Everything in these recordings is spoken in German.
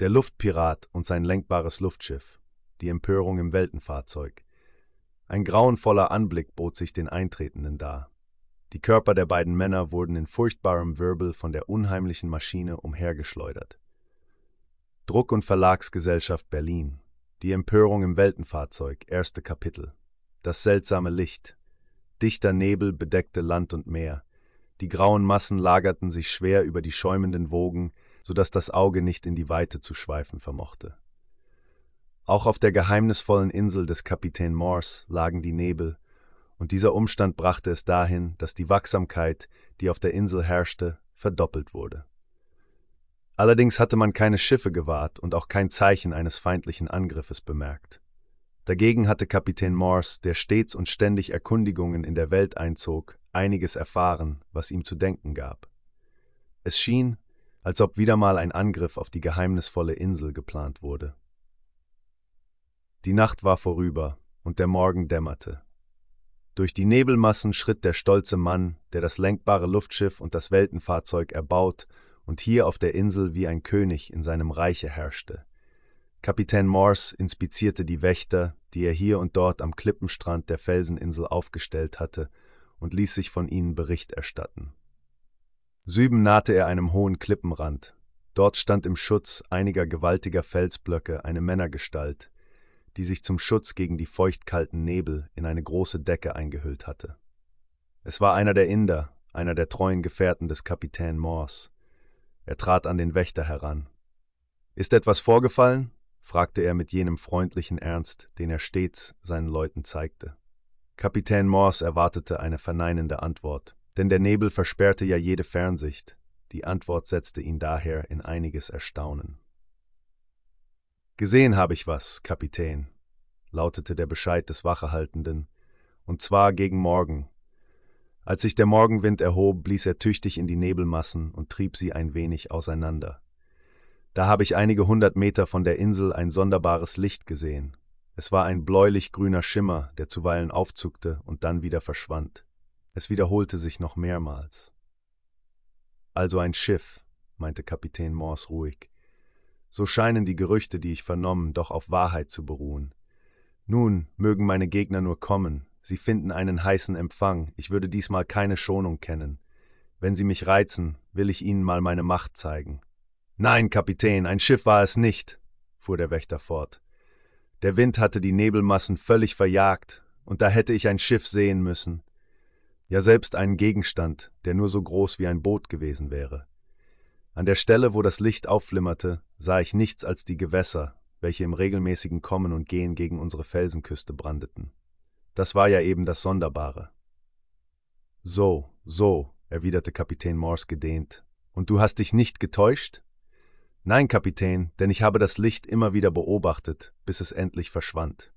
Der Luftpirat und sein lenkbares Luftschiff. Die Empörung im Weltenfahrzeug. Ein grauenvoller Anblick bot sich den Eintretenden dar. Die Körper der beiden Männer wurden in furchtbarem Wirbel von der unheimlichen Maschine umhergeschleudert. Druck- und Verlagsgesellschaft Berlin. Die Empörung im Weltenfahrzeug. Erste Kapitel. Das seltsame Licht. Dichter Nebel bedeckte Land und Meer. Die grauen Massen lagerten sich schwer über die schäumenden Wogen, so dass das Auge nicht in die Weite zu schweifen vermochte. Auch auf der geheimnisvollen Insel des Kapitän Morse lagen die Nebel, und dieser Umstand brachte es dahin, dass die Wachsamkeit, die auf der Insel herrschte, verdoppelt wurde. Allerdings hatte man keine Schiffe gewahrt und auch kein Zeichen eines feindlichen Angriffes bemerkt. Dagegen hatte Kapitän Morse, der stets und ständig Erkundigungen in der Welt einzog, einiges erfahren, was ihm zu denken gab. Es schien, als ob wieder mal ein Angriff auf die geheimnisvolle Insel geplant wurde. Die Nacht war vorüber und der Morgen dämmerte. Durch die Nebelmassen schritt der stolze Mann, der das lenkbare Luftschiff und das Weltenfahrzeug erbaut und hier auf der Insel wie ein König in seinem Reiche herrschte. Kapitän Morse inspizierte die Wächter, die er hier und dort am Klippenstrand der Felseninsel aufgestellt hatte, und ließ sich von ihnen Bericht erstatten. Süben nahte er einem hohen Klippenrand. Dort stand im Schutz einiger gewaltiger Felsblöcke eine Männergestalt, die sich zum Schutz gegen die feuchtkalten Nebel in eine große Decke eingehüllt hatte. Es war einer der Inder, einer der treuen Gefährten des Kapitän Morse. Er trat an den Wächter heran. Ist etwas vorgefallen? fragte er mit jenem freundlichen Ernst, den er stets seinen Leuten zeigte. Kapitän Morse erwartete eine verneinende Antwort, denn der Nebel versperrte ja jede Fernsicht. Die Antwort setzte ihn daher in einiges Erstaunen. Gesehen habe ich was, Kapitän, lautete der Bescheid des Wachehaltenden, und zwar gegen Morgen. Als sich der Morgenwind erhob, blies er tüchtig in die Nebelmassen und trieb sie ein wenig auseinander. Da habe ich einige hundert Meter von der Insel ein sonderbares Licht gesehen. Es war ein bläulich-grüner Schimmer, der zuweilen aufzuckte und dann wieder verschwand. Es wiederholte sich noch mehrmals. Also ein Schiff, meinte Kapitän Morse ruhig. So scheinen die Gerüchte, die ich vernommen, doch auf Wahrheit zu beruhen. Nun mögen meine Gegner nur kommen, sie finden einen heißen Empfang, ich würde diesmal keine Schonung kennen. Wenn sie mich reizen, will ich ihnen mal meine Macht zeigen. Nein, Kapitän, ein Schiff war es nicht, fuhr der Wächter fort. Der Wind hatte die Nebelmassen völlig verjagt, und da hätte ich ein Schiff sehen müssen. Ja selbst einen Gegenstand, der nur so groß wie ein Boot gewesen wäre. An der Stelle, wo das Licht aufflimmerte, sah ich nichts als die Gewässer, welche im regelmäßigen Kommen und Gehen gegen unsere Felsenküste brandeten. Das war ja eben das Sonderbare. So, so, erwiderte Kapitän Morse gedehnt. Und du hast dich nicht getäuscht? Nein, Kapitän, denn ich habe das Licht immer wieder beobachtet, bis es endlich verschwand.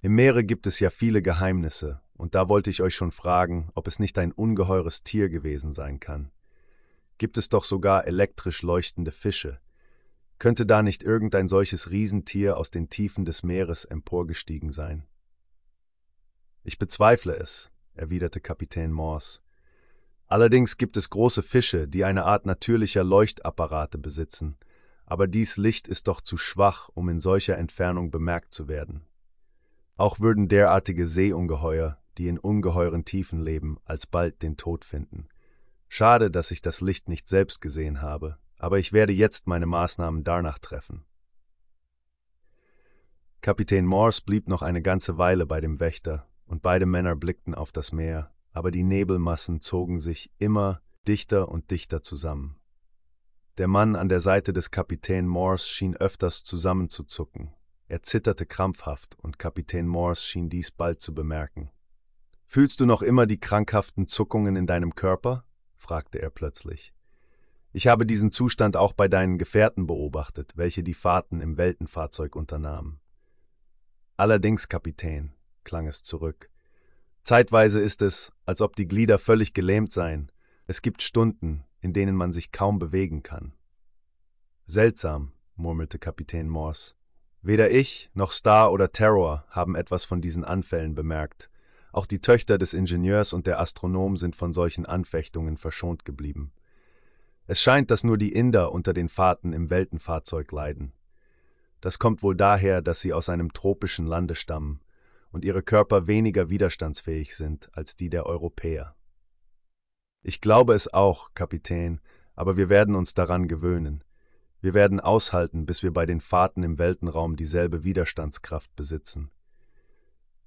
Im Meere gibt es ja viele Geheimnisse, und da wollte ich euch schon fragen, ob es nicht ein ungeheures Tier gewesen sein kann gibt es doch sogar elektrisch leuchtende Fische. Könnte da nicht irgendein solches Riesentier aus den Tiefen des Meeres emporgestiegen sein? Ich bezweifle es, erwiderte Kapitän Morse. Allerdings gibt es große Fische, die eine Art natürlicher Leuchtapparate besitzen, aber dies Licht ist doch zu schwach, um in solcher Entfernung bemerkt zu werden. Auch würden derartige Seeungeheuer, die in ungeheuren Tiefen leben, alsbald den Tod finden. Schade, dass ich das Licht nicht selbst gesehen habe, aber ich werde jetzt meine Maßnahmen danach treffen. Kapitän Morse blieb noch eine ganze Weile bei dem Wächter, und beide Männer blickten auf das Meer, aber die Nebelmassen zogen sich immer dichter und dichter zusammen. Der Mann an der Seite des Kapitän Morse schien öfters zusammenzuzucken. Er zitterte krampfhaft, und Kapitän Morse schien dies bald zu bemerken. Fühlst du noch immer die krankhaften Zuckungen in deinem Körper? fragte er plötzlich. Ich habe diesen Zustand auch bei deinen Gefährten beobachtet, welche die Fahrten im Weltenfahrzeug unternahmen. Allerdings, Kapitän, klang es zurück. Zeitweise ist es, als ob die Glieder völlig gelähmt seien. Es gibt Stunden, in denen man sich kaum bewegen kann. Seltsam, murmelte Kapitän Morse. Weder ich noch Star oder Terror haben etwas von diesen Anfällen bemerkt, auch die Töchter des Ingenieurs und der Astronom sind von solchen Anfechtungen verschont geblieben. Es scheint, dass nur die Inder unter den Fahrten im Weltenfahrzeug leiden. Das kommt wohl daher, dass sie aus einem tropischen Lande stammen und ihre Körper weniger widerstandsfähig sind als die der Europäer. Ich glaube es auch, Kapitän, aber wir werden uns daran gewöhnen. Wir werden aushalten, bis wir bei den Fahrten im Weltenraum dieselbe Widerstandskraft besitzen.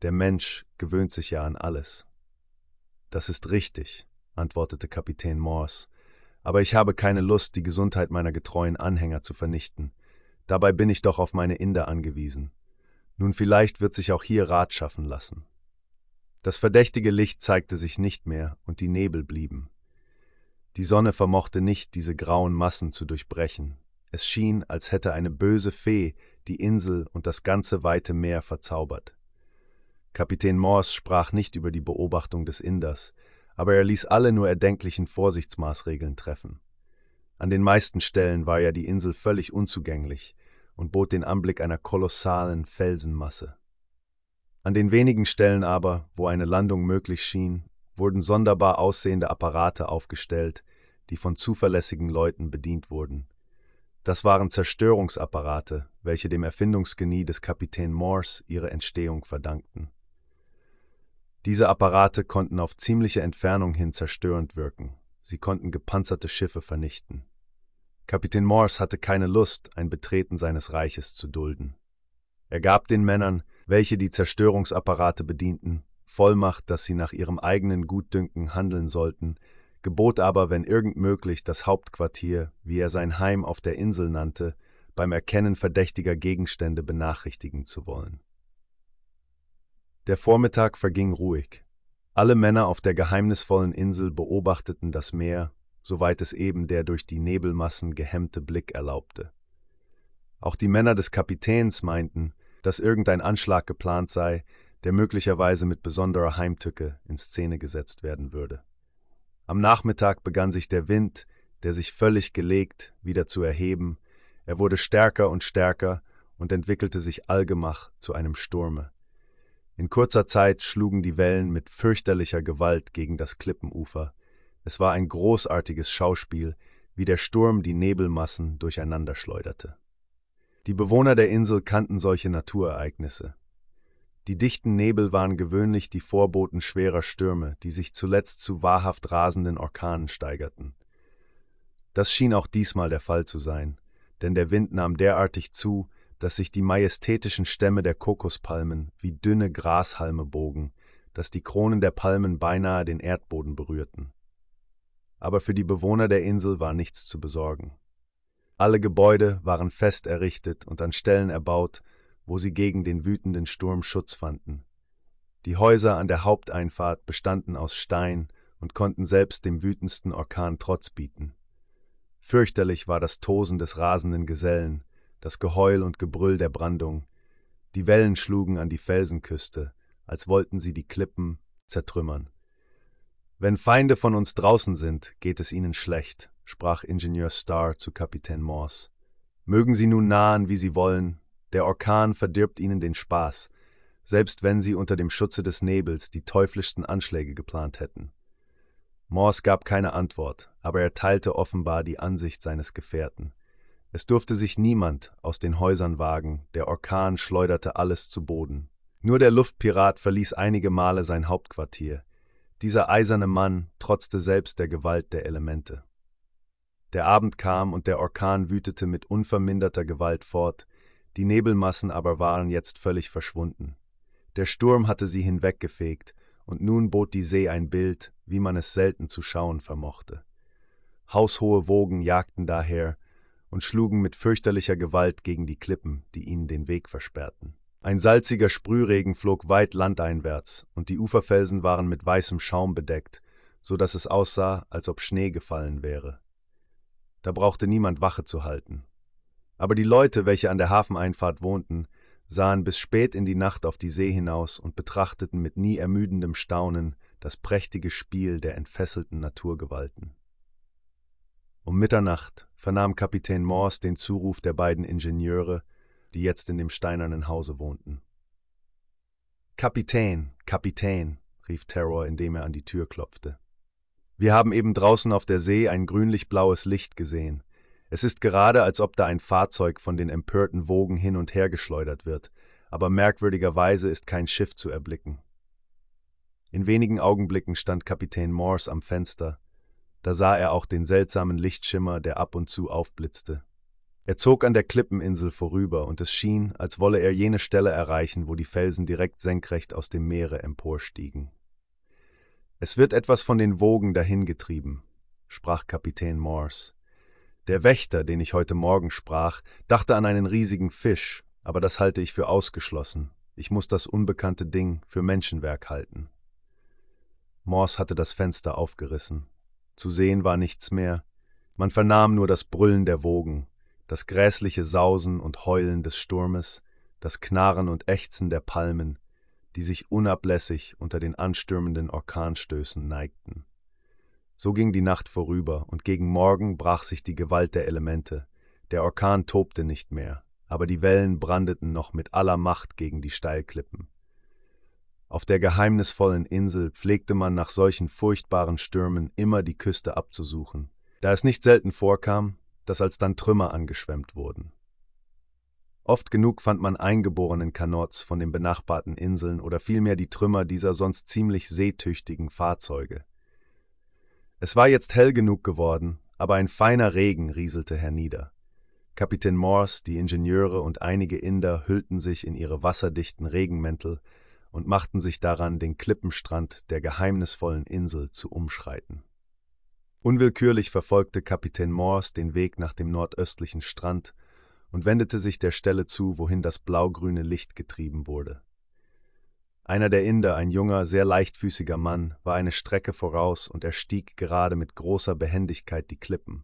Der Mensch gewöhnt sich ja an alles. Das ist richtig, antwortete Kapitän Morse, aber ich habe keine Lust, die Gesundheit meiner getreuen Anhänger zu vernichten. Dabei bin ich doch auf meine Inder angewiesen. Nun vielleicht wird sich auch hier Rat schaffen lassen. Das verdächtige Licht zeigte sich nicht mehr und die Nebel blieben. Die Sonne vermochte nicht, diese grauen Massen zu durchbrechen. Es schien, als hätte eine böse Fee die Insel und das ganze weite Meer verzaubert. Kapitän Morse sprach nicht über die Beobachtung des Inders, aber er ließ alle nur erdenklichen Vorsichtsmaßregeln treffen. An den meisten Stellen war ja die Insel völlig unzugänglich und bot den Anblick einer kolossalen Felsenmasse. An den wenigen Stellen aber, wo eine Landung möglich schien, wurden sonderbar aussehende Apparate aufgestellt, die von zuverlässigen Leuten bedient wurden. Das waren Zerstörungsapparate, welche dem Erfindungsgenie des Kapitän Morse ihre Entstehung verdankten. Diese Apparate konnten auf ziemliche Entfernung hin zerstörend wirken. Sie konnten gepanzerte Schiffe vernichten. Kapitän Morse hatte keine Lust, ein Betreten seines Reiches zu dulden. Er gab den Männern, welche die Zerstörungsapparate bedienten, Vollmacht, dass sie nach ihrem eigenen Gutdünken handeln sollten, gebot aber, wenn irgend möglich, das Hauptquartier, wie er sein Heim auf der Insel nannte, beim Erkennen verdächtiger Gegenstände benachrichtigen zu wollen. Der Vormittag verging ruhig. Alle Männer auf der geheimnisvollen Insel beobachteten das Meer, soweit es eben der durch die Nebelmassen gehemmte Blick erlaubte. Auch die Männer des Kapitäns meinten, dass irgendein Anschlag geplant sei, der möglicherweise mit besonderer Heimtücke in Szene gesetzt werden würde. Am Nachmittag begann sich der Wind, der sich völlig gelegt, wieder zu erheben, er wurde stärker und stärker und entwickelte sich allgemach zu einem Sturme. In kurzer Zeit schlugen die Wellen mit fürchterlicher Gewalt gegen das Klippenufer. Es war ein großartiges Schauspiel, wie der Sturm die Nebelmassen durcheinanderschleuderte. Die Bewohner der Insel kannten solche Naturereignisse. Die dichten Nebel waren gewöhnlich die Vorboten schwerer Stürme, die sich zuletzt zu wahrhaft rasenden Orkanen steigerten. Das schien auch diesmal der Fall zu sein, denn der Wind nahm derartig zu, dass sich die majestätischen Stämme der Kokospalmen wie dünne Grashalme bogen, dass die Kronen der Palmen beinahe den Erdboden berührten. Aber für die Bewohner der Insel war nichts zu besorgen. Alle Gebäude waren fest errichtet und an Stellen erbaut, wo sie gegen den wütenden Sturm Schutz fanden. Die Häuser an der Haupteinfahrt bestanden aus Stein und konnten selbst dem wütendsten Orkan Trotz bieten. Fürchterlich war das Tosen des rasenden Gesellen, das Geheul und Gebrüll der Brandung. Die Wellen schlugen an die Felsenküste, als wollten sie die Klippen zertrümmern. Wenn Feinde von uns draußen sind, geht es ihnen schlecht, sprach Ingenieur Starr zu Kapitän Morse. Mögen sie nun nahen, wie sie wollen, der Orkan verdirbt ihnen den Spaß, selbst wenn sie unter dem Schutze des Nebels die teuflischsten Anschläge geplant hätten. Morse gab keine Antwort, aber er teilte offenbar die Ansicht seines Gefährten. Es durfte sich niemand aus den Häusern wagen, der Orkan schleuderte alles zu Boden. Nur der Luftpirat verließ einige Male sein Hauptquartier. Dieser eiserne Mann trotzte selbst der Gewalt der Elemente. Der Abend kam und der Orkan wütete mit unverminderter Gewalt fort, die Nebelmassen aber waren jetzt völlig verschwunden. Der Sturm hatte sie hinweggefegt, und nun bot die See ein Bild, wie man es selten zu schauen vermochte. Haushohe Wogen jagten daher, und schlugen mit fürchterlicher Gewalt gegen die Klippen, die ihnen den Weg versperrten. Ein salziger Sprühregen flog weit landeinwärts, und die Uferfelsen waren mit weißem Schaum bedeckt, so dass es aussah, als ob Schnee gefallen wäre. Da brauchte niemand Wache zu halten. Aber die Leute, welche an der Hafeneinfahrt wohnten, sahen bis spät in die Nacht auf die See hinaus und betrachteten mit nie ermüdendem Staunen das prächtige Spiel der entfesselten Naturgewalten. Um Mitternacht vernahm Kapitän Morse den Zuruf der beiden Ingenieure, die jetzt in dem steinernen Hause wohnten. Kapitän, Kapitän, rief Terror, indem er an die Tür klopfte. Wir haben eben draußen auf der See ein grünlich-blaues Licht gesehen. Es ist gerade, als ob da ein Fahrzeug von den empörten Wogen hin und her geschleudert wird, aber merkwürdigerweise ist kein Schiff zu erblicken. In wenigen Augenblicken stand Kapitän Morse am Fenster. Da sah er auch den seltsamen Lichtschimmer, der ab und zu aufblitzte. Er zog an der Klippeninsel vorüber, und es schien, als wolle er jene Stelle erreichen, wo die Felsen direkt senkrecht aus dem Meere emporstiegen. Es wird etwas von den Wogen dahingetrieben, sprach Kapitän Morse. Der Wächter, den ich heute Morgen sprach, dachte an einen riesigen Fisch, aber das halte ich für ausgeschlossen. Ich muss das unbekannte Ding für Menschenwerk halten. Morse hatte das Fenster aufgerissen. Zu sehen war nichts mehr. Man vernahm nur das Brüllen der Wogen, das gräßliche Sausen und Heulen des Sturmes, das Knarren und Ächzen der Palmen, die sich unablässig unter den anstürmenden Orkanstößen neigten. So ging die Nacht vorüber, und gegen Morgen brach sich die Gewalt der Elemente. Der Orkan tobte nicht mehr, aber die Wellen brandeten noch mit aller Macht gegen die Steilklippen. Auf der geheimnisvollen Insel pflegte man nach solchen furchtbaren Stürmen immer die Küste abzusuchen, da es nicht selten vorkam, dass alsdann Trümmer angeschwemmt wurden. Oft genug fand man eingeborenen Kanots von den benachbarten Inseln oder vielmehr die Trümmer dieser sonst ziemlich seetüchtigen Fahrzeuge. Es war jetzt hell genug geworden, aber ein feiner Regen rieselte hernieder. Kapitän Morse, die Ingenieure und einige Inder hüllten sich in ihre wasserdichten Regenmäntel und machten sich daran, den Klippenstrand der geheimnisvollen Insel zu umschreiten. Unwillkürlich verfolgte Kapitän Morse den Weg nach dem nordöstlichen Strand und wendete sich der Stelle zu, wohin das blaugrüne Licht getrieben wurde. Einer der Inder, ein junger, sehr leichtfüßiger Mann, war eine Strecke voraus und erstieg gerade mit großer Behendigkeit die Klippen.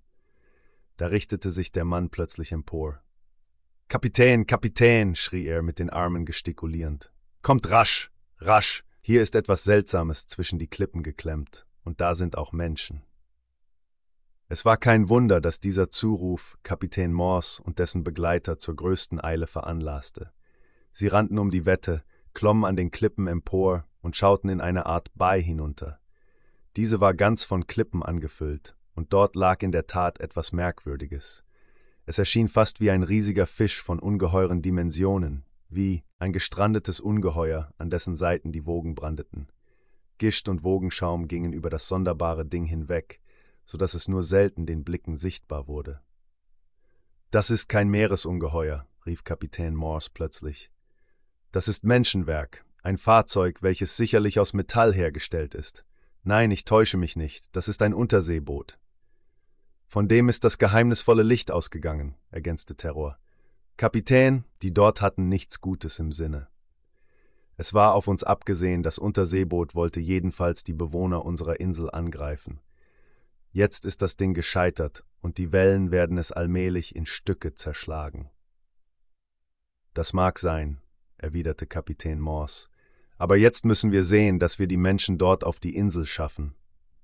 Da richtete sich der Mann plötzlich empor. Kapitän, Kapitän, schrie er mit den Armen gestikulierend. Kommt rasch, rasch, hier ist etwas Seltsames zwischen die Klippen geklemmt, und da sind auch Menschen. Es war kein Wunder, dass dieser Zuruf Kapitän Morse und dessen Begleiter zur größten Eile veranlasste. Sie rannten um die Wette, klommen an den Klippen empor und schauten in eine Art Bai hinunter. Diese war ganz von Klippen angefüllt, und dort lag in der Tat etwas Merkwürdiges. Es erschien fast wie ein riesiger Fisch von ungeheuren Dimensionen, wie ein gestrandetes Ungeheuer, an dessen Seiten die Wogen brandeten. Gischt und Wogenschaum gingen über das sonderbare Ding hinweg, so dass es nur selten den Blicken sichtbar wurde. Das ist kein Meeresungeheuer, rief Kapitän Morse plötzlich. Das ist Menschenwerk, ein Fahrzeug, welches sicherlich aus Metall hergestellt ist. Nein, ich täusche mich nicht, das ist ein Unterseeboot. Von dem ist das geheimnisvolle Licht ausgegangen, ergänzte Terror. Kapitän, die dort hatten nichts Gutes im Sinne. Es war auf uns abgesehen, das Unterseeboot wollte jedenfalls die Bewohner unserer Insel angreifen. Jetzt ist das Ding gescheitert und die Wellen werden es allmählich in Stücke zerschlagen. Das mag sein, erwiderte Kapitän Morse, aber jetzt müssen wir sehen, dass wir die Menschen dort auf die Insel schaffen.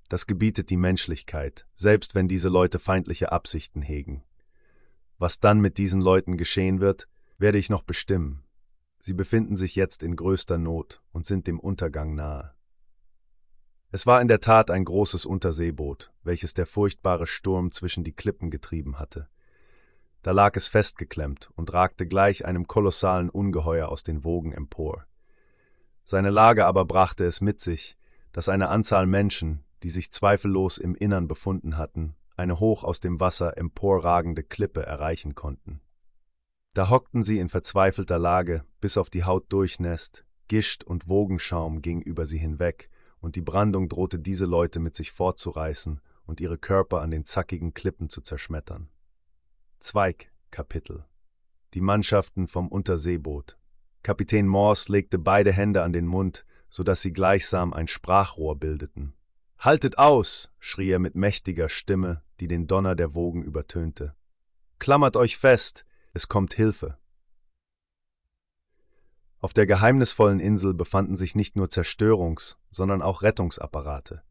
Das gebietet die Menschlichkeit, selbst wenn diese Leute feindliche Absichten hegen. Was dann mit diesen Leuten geschehen wird, werde ich noch bestimmen. Sie befinden sich jetzt in größter Not und sind dem Untergang nahe. Es war in der Tat ein großes Unterseeboot, welches der furchtbare Sturm zwischen die Klippen getrieben hatte. Da lag es festgeklemmt und ragte gleich einem kolossalen Ungeheuer aus den Wogen empor. Seine Lage aber brachte es mit sich, dass eine Anzahl Menschen, die sich zweifellos im Innern befunden hatten, eine hoch aus dem Wasser emporragende Klippe erreichen konnten. Da hockten sie in verzweifelter Lage, bis auf die Haut durchnässt, Gischt und Wogenschaum ging über sie hinweg, und die Brandung drohte diese Leute mit sich fortzureißen und ihre Körper an den zackigen Klippen zu zerschmettern. Zweigkapitel Die Mannschaften vom Unterseeboot. Kapitän Morse legte beide Hände an den Mund, so dass sie gleichsam ein Sprachrohr bildeten. Haltet aus! schrie er mit mächtiger Stimme, die den Donner der Wogen übertönte. Klammert euch fest, es kommt Hilfe. Auf der geheimnisvollen Insel befanden sich nicht nur Zerstörungs-, sondern auch Rettungsapparate.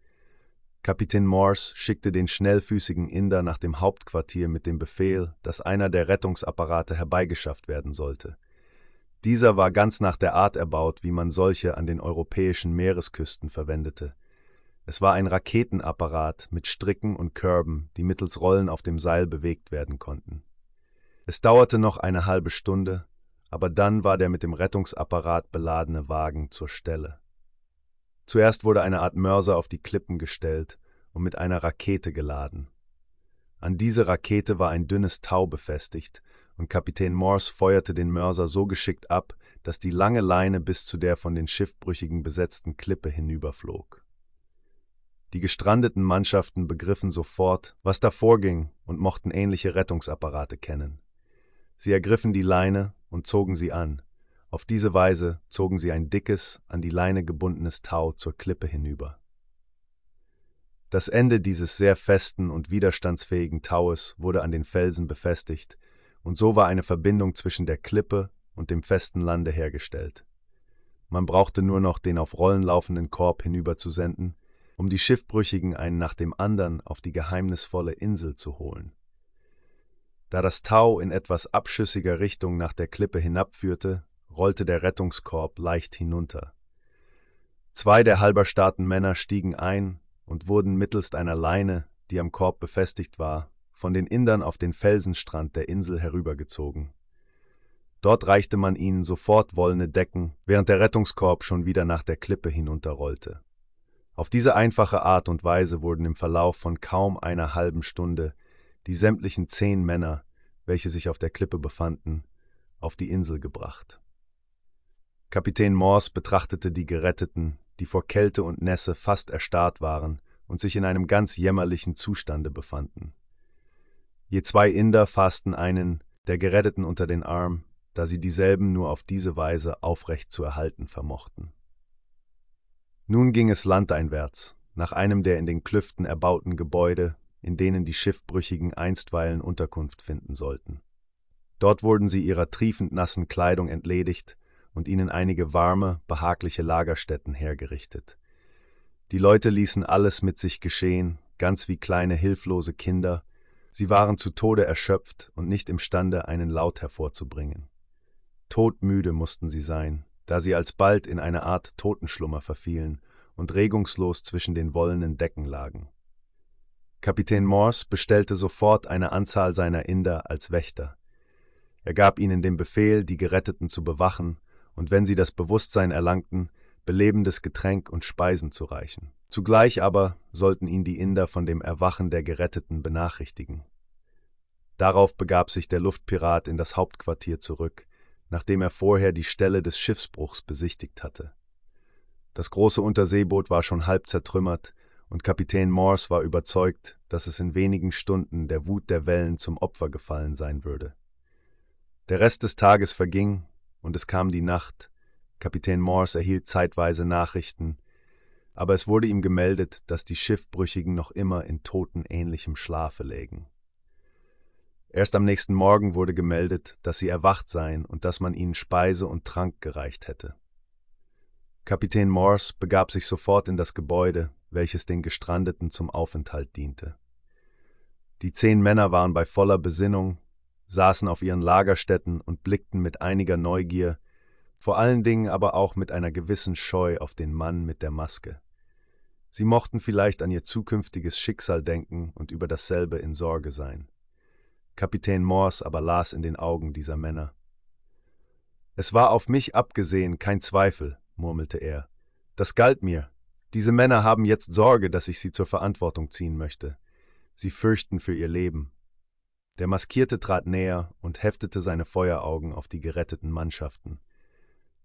Kapitän Morse schickte den schnellfüßigen Inder nach dem Hauptquartier mit dem Befehl, dass einer der Rettungsapparate herbeigeschafft werden sollte. Dieser war ganz nach der Art erbaut, wie man solche an den europäischen Meeresküsten verwendete. Es war ein Raketenapparat mit Stricken und Körben, die mittels Rollen auf dem Seil bewegt werden konnten. Es dauerte noch eine halbe Stunde, aber dann war der mit dem Rettungsapparat beladene Wagen zur Stelle. Zuerst wurde eine Art Mörser auf die Klippen gestellt und mit einer Rakete geladen. An diese Rakete war ein dünnes Tau befestigt, und Kapitän Morse feuerte den Mörser so geschickt ab, dass die lange Leine bis zu der von den Schiffbrüchigen besetzten Klippe hinüberflog. Die gestrandeten Mannschaften begriffen sofort, was da vorging und mochten ähnliche Rettungsapparate kennen. Sie ergriffen die Leine und zogen sie an. Auf diese Weise zogen sie ein dickes, an die Leine gebundenes Tau zur Klippe hinüber. Das Ende dieses sehr festen und widerstandsfähigen Taues wurde an den Felsen befestigt, und so war eine Verbindung zwischen der Klippe und dem festen Lande hergestellt. Man brauchte nur noch den auf Rollen laufenden Korb hinüberzusenden, um die Schiffbrüchigen einen nach dem anderen auf die geheimnisvolle Insel zu holen. Da das Tau in etwas abschüssiger Richtung nach der Klippe hinabführte, rollte der Rettungskorb leicht hinunter. Zwei der halberstarken Männer stiegen ein und wurden mittelst einer Leine, die am Korb befestigt war, von den Indern auf den Felsenstrand der Insel herübergezogen. Dort reichte man ihnen sofort wollene Decken, während der Rettungskorb schon wieder nach der Klippe hinunterrollte. Auf diese einfache Art und Weise wurden im Verlauf von kaum einer halben Stunde die sämtlichen zehn Männer, welche sich auf der Klippe befanden, auf die Insel gebracht. Kapitän Morse betrachtete die Geretteten, die vor Kälte und Nässe fast erstarrt waren und sich in einem ganz jämmerlichen Zustande befanden. Je zwei Inder fassten einen der Geretteten unter den Arm, da sie dieselben nur auf diese Weise aufrecht zu erhalten vermochten. Nun ging es landeinwärts, nach einem der in den Klüften erbauten Gebäude, in denen die Schiffbrüchigen einstweilen Unterkunft finden sollten. Dort wurden sie ihrer triefend nassen Kleidung entledigt und ihnen einige warme, behagliche Lagerstätten hergerichtet. Die Leute ließen alles mit sich geschehen, ganz wie kleine hilflose Kinder, sie waren zu Tode erschöpft und nicht imstande, einen Laut hervorzubringen. Todmüde mussten sie sein, da sie alsbald in eine Art Totenschlummer verfielen und regungslos zwischen den wollenen Decken lagen. Kapitän Morse bestellte sofort eine Anzahl seiner Inder als Wächter. Er gab ihnen den Befehl, die Geretteten zu bewachen und wenn sie das Bewusstsein erlangten, belebendes Getränk und Speisen zu reichen. Zugleich aber sollten ihn die Inder von dem Erwachen der Geretteten benachrichtigen. Darauf begab sich der Luftpirat in das Hauptquartier zurück, nachdem er vorher die Stelle des Schiffsbruchs besichtigt hatte. Das große Unterseeboot war schon halb zertrümmert, und Kapitän Morse war überzeugt, dass es in wenigen Stunden der Wut der Wellen zum Opfer gefallen sein würde. Der Rest des Tages verging, und es kam die Nacht. Kapitän Morse erhielt zeitweise Nachrichten, aber es wurde ihm gemeldet, dass die Schiffbrüchigen noch immer in totenähnlichem Schlafe lägen. Erst am nächsten Morgen wurde gemeldet, dass sie erwacht seien und dass man ihnen Speise und Trank gereicht hätte. Kapitän Morse begab sich sofort in das Gebäude, welches den Gestrandeten zum Aufenthalt diente. Die zehn Männer waren bei voller Besinnung saßen auf ihren Lagerstätten und blickten mit einiger Neugier, vor allen Dingen aber auch mit einer gewissen Scheu auf den Mann mit der Maske. Sie mochten vielleicht an ihr zukünftiges Schicksal denken und über dasselbe in Sorge sein. Kapitän Morse aber las in den Augen dieser Männer. Es war auf mich abgesehen kein Zweifel, murmelte er. Das galt mir. Diese Männer haben jetzt Sorge, dass ich sie zur Verantwortung ziehen möchte. Sie fürchten für ihr Leben. Der Maskierte trat näher und heftete seine Feueraugen auf die geretteten Mannschaften.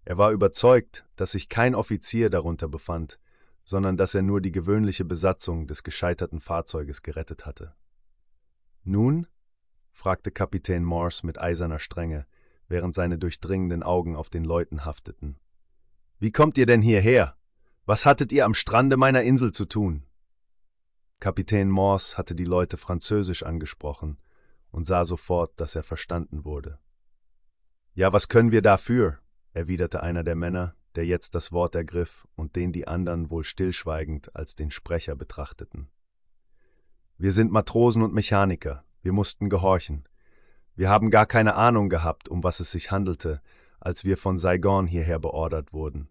Er war überzeugt, dass sich kein Offizier darunter befand, sondern dass er nur die gewöhnliche Besatzung des gescheiterten Fahrzeuges gerettet hatte. Nun? fragte Kapitän Morse mit eiserner Strenge, während seine durchdringenden Augen auf den Leuten hafteten. Wie kommt ihr denn hierher? Was hattet ihr am Strande meiner Insel zu tun? Kapitän Morse hatte die Leute französisch angesprochen, und sah sofort, dass er verstanden wurde. Ja, was können wir dafür? erwiderte einer der Männer, der jetzt das Wort ergriff und den die anderen wohl stillschweigend als den Sprecher betrachteten. Wir sind Matrosen und Mechaniker, wir mussten gehorchen. Wir haben gar keine Ahnung gehabt, um was es sich handelte, als wir von Saigon hierher beordert wurden.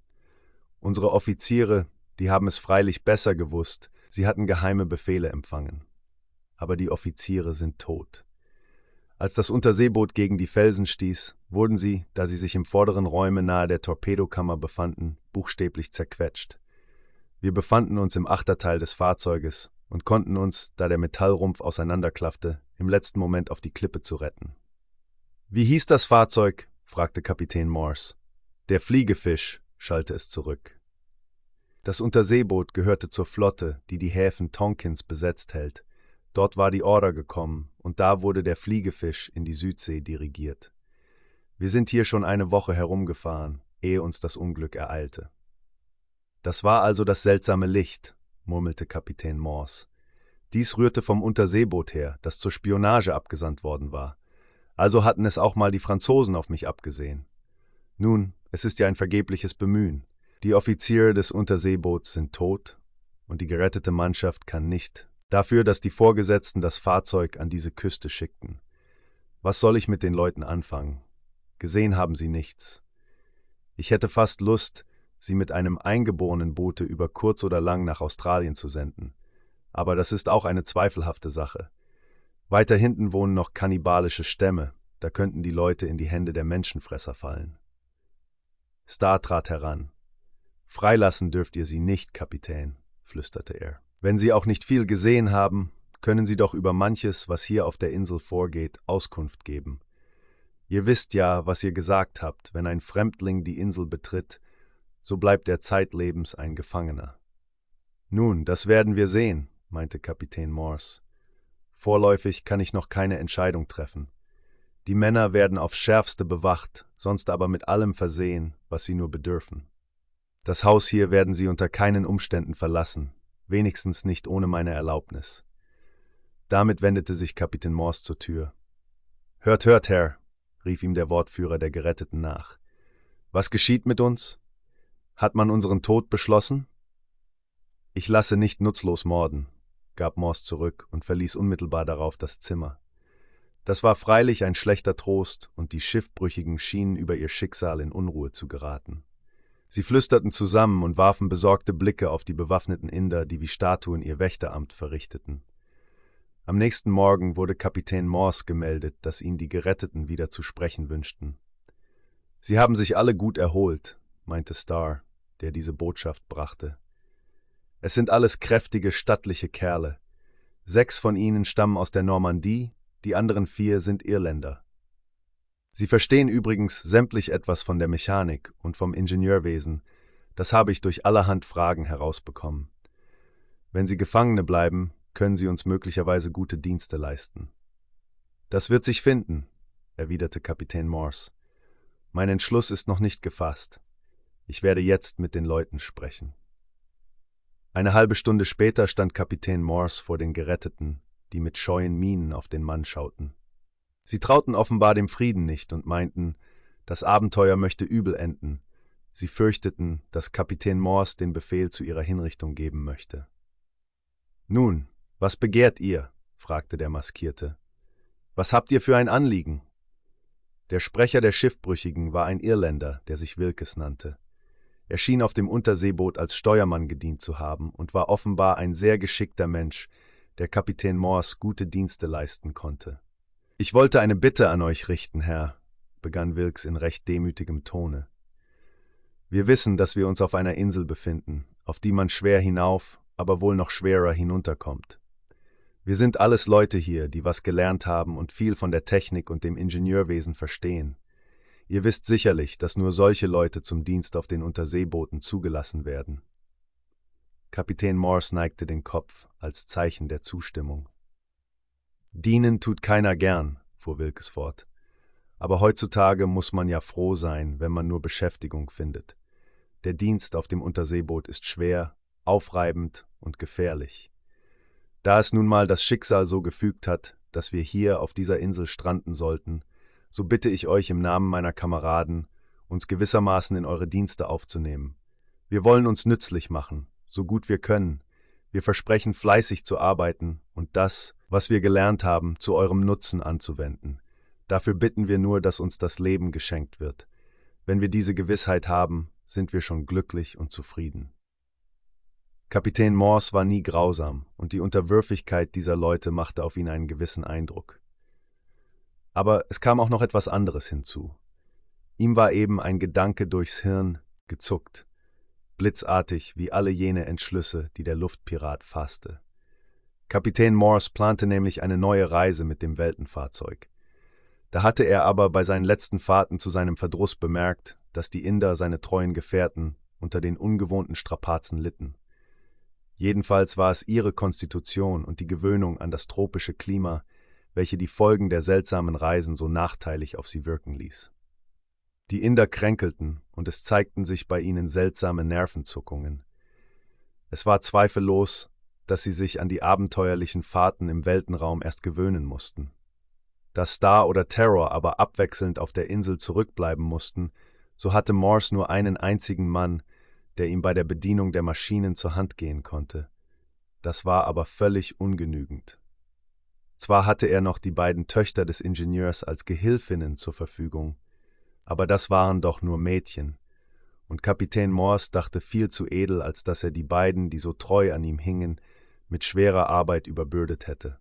Unsere Offiziere, Die haben es freilich besser gewusst, sie hatten geheime Befehle empfangen. Aber die Offiziere sind tot. Als das Unterseeboot gegen die Felsen stieß, wurden sie, da sie sich im vorderen Räume nahe der Torpedokammer befanden, buchstäblich zerquetscht. Wir befanden uns im Achterteil des Fahrzeuges und konnten uns, da der Metallrumpf auseinanderklaffte, im letzten Moment auf die Klippe zu retten. Wie hieß das Fahrzeug? Fragte Kapitän Morse. Der Fliegefisch, schallte es zurück. Das Unterseeboot gehörte zur Flotte, die die Häfen Tonkins besetzt hält. Dort war die Order gekommen, und da wurde der Fliegefisch in die Südsee dirigiert. Wir sind hier schon eine Woche herumgefahren, ehe uns das Unglück ereilte. Das war also das seltsame Licht, murmelte Kapitän Morse. Dies rührte vom Unterseeboot her, das zur Spionage abgesandt worden war. Also hatten es auch mal die Franzosen auf mich abgesehen. Nun, es ist ja ein vergebliches Bemühen. Die Offiziere des Unterseeboots sind tot und die gerettete Mannschaft kann nicht dafür, dass die Vorgesetzten das Fahrzeug an diese Küste schickten. Was soll ich mit den Leuten anfangen? Gesehen haben sie nichts. Ich hätte fast Lust, sie mit einem eingeborenen Boote über kurz oder lang nach Australien zu senden. Aber das ist auch eine zweifelhafte Sache. Weiter hinten wohnen noch kannibalische Stämme, da könnten die Leute in die Hände der Menschenfresser fallen. Star trat heran. Freilassen dürft ihr sie nicht, Kapitän, flüsterte er. Wenn Sie auch nicht viel gesehen haben, können Sie doch über manches, was hier auf der Insel vorgeht, Auskunft geben. Ihr wisst ja, was ihr gesagt habt, wenn ein Fremdling die Insel betritt, so bleibt er zeitlebens ein Gefangener. Nun, das werden wir sehen, meinte Kapitän Morse. Vorläufig kann ich noch keine Entscheidung treffen. Die Männer werden aufs schärfste bewacht, sonst aber mit allem versehen, was sie nur bedürfen. Das Haus hier werden sie unter keinen Umständen verlassen, wenigstens nicht ohne meine Erlaubnis. Damit wendete sich Kapitän Morse zur Tür. Hört, hört, Herr, rief ihm der Wortführer der Geretteten nach. Was geschieht mit uns? Hat man unseren Tod beschlossen? Ich lasse nicht nutzlos morden, gab Morse zurück und verließ unmittelbar darauf das Zimmer. Das war freilich ein schlechter Trost, und die Schiffbrüchigen schienen über ihr Schicksal in Unruhe zu geraten. Sie flüsterten zusammen und warfen besorgte Blicke auf die bewaffneten Inder, die wie Statuen ihr Wächteramt verrichteten. Am nächsten Morgen wurde Kapitän Morse gemeldet, dass ihn die Geretteten wieder zu sprechen wünschten. Sie haben sich alle gut erholt, meinte Starr, der diese Botschaft brachte. Es sind alles kräftige, stattliche Kerle. Sechs von ihnen stammen aus der Normandie, die anderen vier sind Irländer. Sie verstehen übrigens sämtlich etwas von der Mechanik und vom Ingenieurwesen, das habe ich durch allerhand Fragen herausbekommen. Wenn Sie Gefangene bleiben, können Sie uns möglicherweise gute Dienste leisten. Das wird sich finden, erwiderte Kapitän Morse. Mein Entschluss ist noch nicht gefasst. Ich werde jetzt mit den Leuten sprechen. Eine halbe Stunde später stand Kapitän Morse vor den Geretteten, die mit scheuen Mienen auf den Mann schauten. Sie trauten offenbar dem Frieden nicht und meinten, das Abenteuer möchte übel enden. Sie fürchteten, dass Kapitän Morse den Befehl zu ihrer Hinrichtung geben möchte. Nun, was begehrt ihr? fragte der Maskierte. Was habt ihr für ein Anliegen? Der Sprecher der Schiffbrüchigen war ein Irländer, der sich Wilkes nannte. Er schien auf dem Unterseeboot als Steuermann gedient zu haben und war offenbar ein sehr geschickter Mensch, der Kapitän Morse gute Dienste leisten konnte. Ich wollte eine Bitte an euch richten, Herr, begann Wilkes in recht demütigem Tone. Wir wissen, dass wir uns auf einer Insel befinden, auf die man schwer hinauf, aber wohl noch schwerer hinunterkommt. Wir sind alles Leute hier, die was gelernt haben und viel von der Technik und dem Ingenieurwesen verstehen. Ihr wisst sicherlich, dass nur solche Leute zum Dienst auf den Unterseebooten zugelassen werden. Kapitän Morse neigte den Kopf als Zeichen der Zustimmung. Dienen tut keiner gern, fuhr Wilkes fort. Aber heutzutage muss man ja froh sein, wenn man nur Beschäftigung findet. Der Dienst auf dem Unterseeboot ist schwer, aufreibend und gefährlich. Da es nun mal das Schicksal so gefügt hat, dass wir hier auf dieser Insel stranden sollten, so bitte ich euch im Namen meiner Kameraden, uns gewissermaßen in eure Dienste aufzunehmen. Wir wollen uns nützlich machen, so gut wir können. Wir versprechen fleißig zu arbeiten und das, was wir gelernt haben, zu eurem Nutzen anzuwenden. Dafür bitten wir nur, dass uns das Leben geschenkt wird. Wenn wir diese Gewissheit haben, sind wir schon glücklich und zufrieden. Kapitän Morse war nie grausam, und die Unterwürfigkeit dieser Leute machte auf ihn einen gewissen Eindruck. Aber es kam auch noch etwas anderes hinzu. Ihm war eben ein Gedanke durchs Hirn gezuckt, blitzartig wie alle jene Entschlüsse, die der Luftpirat fasste. Kapitän Morse plante nämlich eine neue Reise mit dem Weltenfahrzeug. Da hatte er aber bei seinen letzten Fahrten zu seinem Verdruss bemerkt, dass die Inder seine treuen Gefährten unter den ungewohnten Strapazen litten. Jedenfalls war es ihre Konstitution und die Gewöhnung an das tropische Klima, welche die Folgen der seltsamen Reisen so nachteilig auf sie wirken ließ. Die Inder kränkelten, und es zeigten sich bei ihnen seltsame Nervenzuckungen. Es war zweifellos, dass sie sich an die abenteuerlichen Fahrten im Weltenraum erst gewöhnen mussten. Da Star oder Terror aber abwechselnd auf der Insel zurückbleiben mussten, so hatte Morse nur einen einzigen Mann, der ihm bei der Bedienung der Maschinen zur Hand gehen konnte. Das war aber völlig ungenügend. Zwar hatte er noch die beiden Töchter des Ingenieurs als Gehilfinnen zur Verfügung, aber das waren doch nur Mädchen, und Kapitän Morse dachte viel zu edel, als dass er die beiden, die so treu an ihm hingen, mit schwerer Arbeit überbürdet hätte.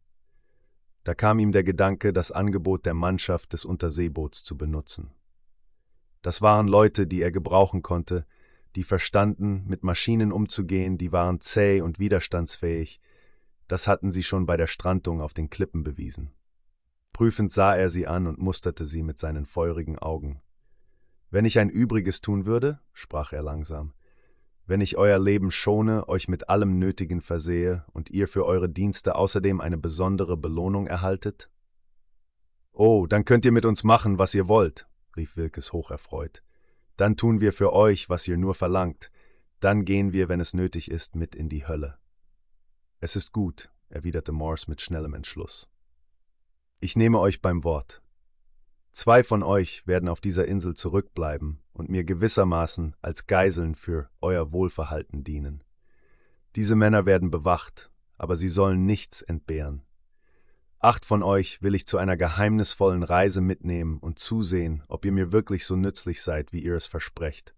Da kam ihm der Gedanke, das Angebot der Mannschaft des Unterseeboots zu benutzen. Das waren Leute, die er gebrauchen konnte, die verstanden, mit Maschinen umzugehen, die waren zäh und widerstandsfähig, das hatten sie schon bei der Strandung auf den Klippen bewiesen. Prüfend sah er sie an und musterte sie mit seinen feurigen Augen. Wenn ich ein Übriges tun würde, sprach er langsam, wenn ich euer Leben schone, euch mit allem Nötigen versehe und ihr für eure Dienste außerdem eine besondere Belohnung erhaltet? Oh, dann könnt ihr mit uns machen, was ihr wollt, rief Wilkes hocherfreut. Dann tun wir für euch, was ihr nur verlangt, dann gehen wir, wenn es nötig ist, mit in die Hölle. Es ist gut, erwiderte Morse mit schnellem Entschluss. Ich nehme euch beim Wort. Zwei von euch werden auf dieser Insel zurückbleiben und mir gewissermaßen als Geiseln für euer Wohlverhalten dienen. Diese Männer werden bewacht, aber sie sollen nichts entbehren. Acht von euch will ich zu einer geheimnisvollen Reise mitnehmen und zusehen, ob ihr mir wirklich so nützlich seid, wie ihr es versprecht.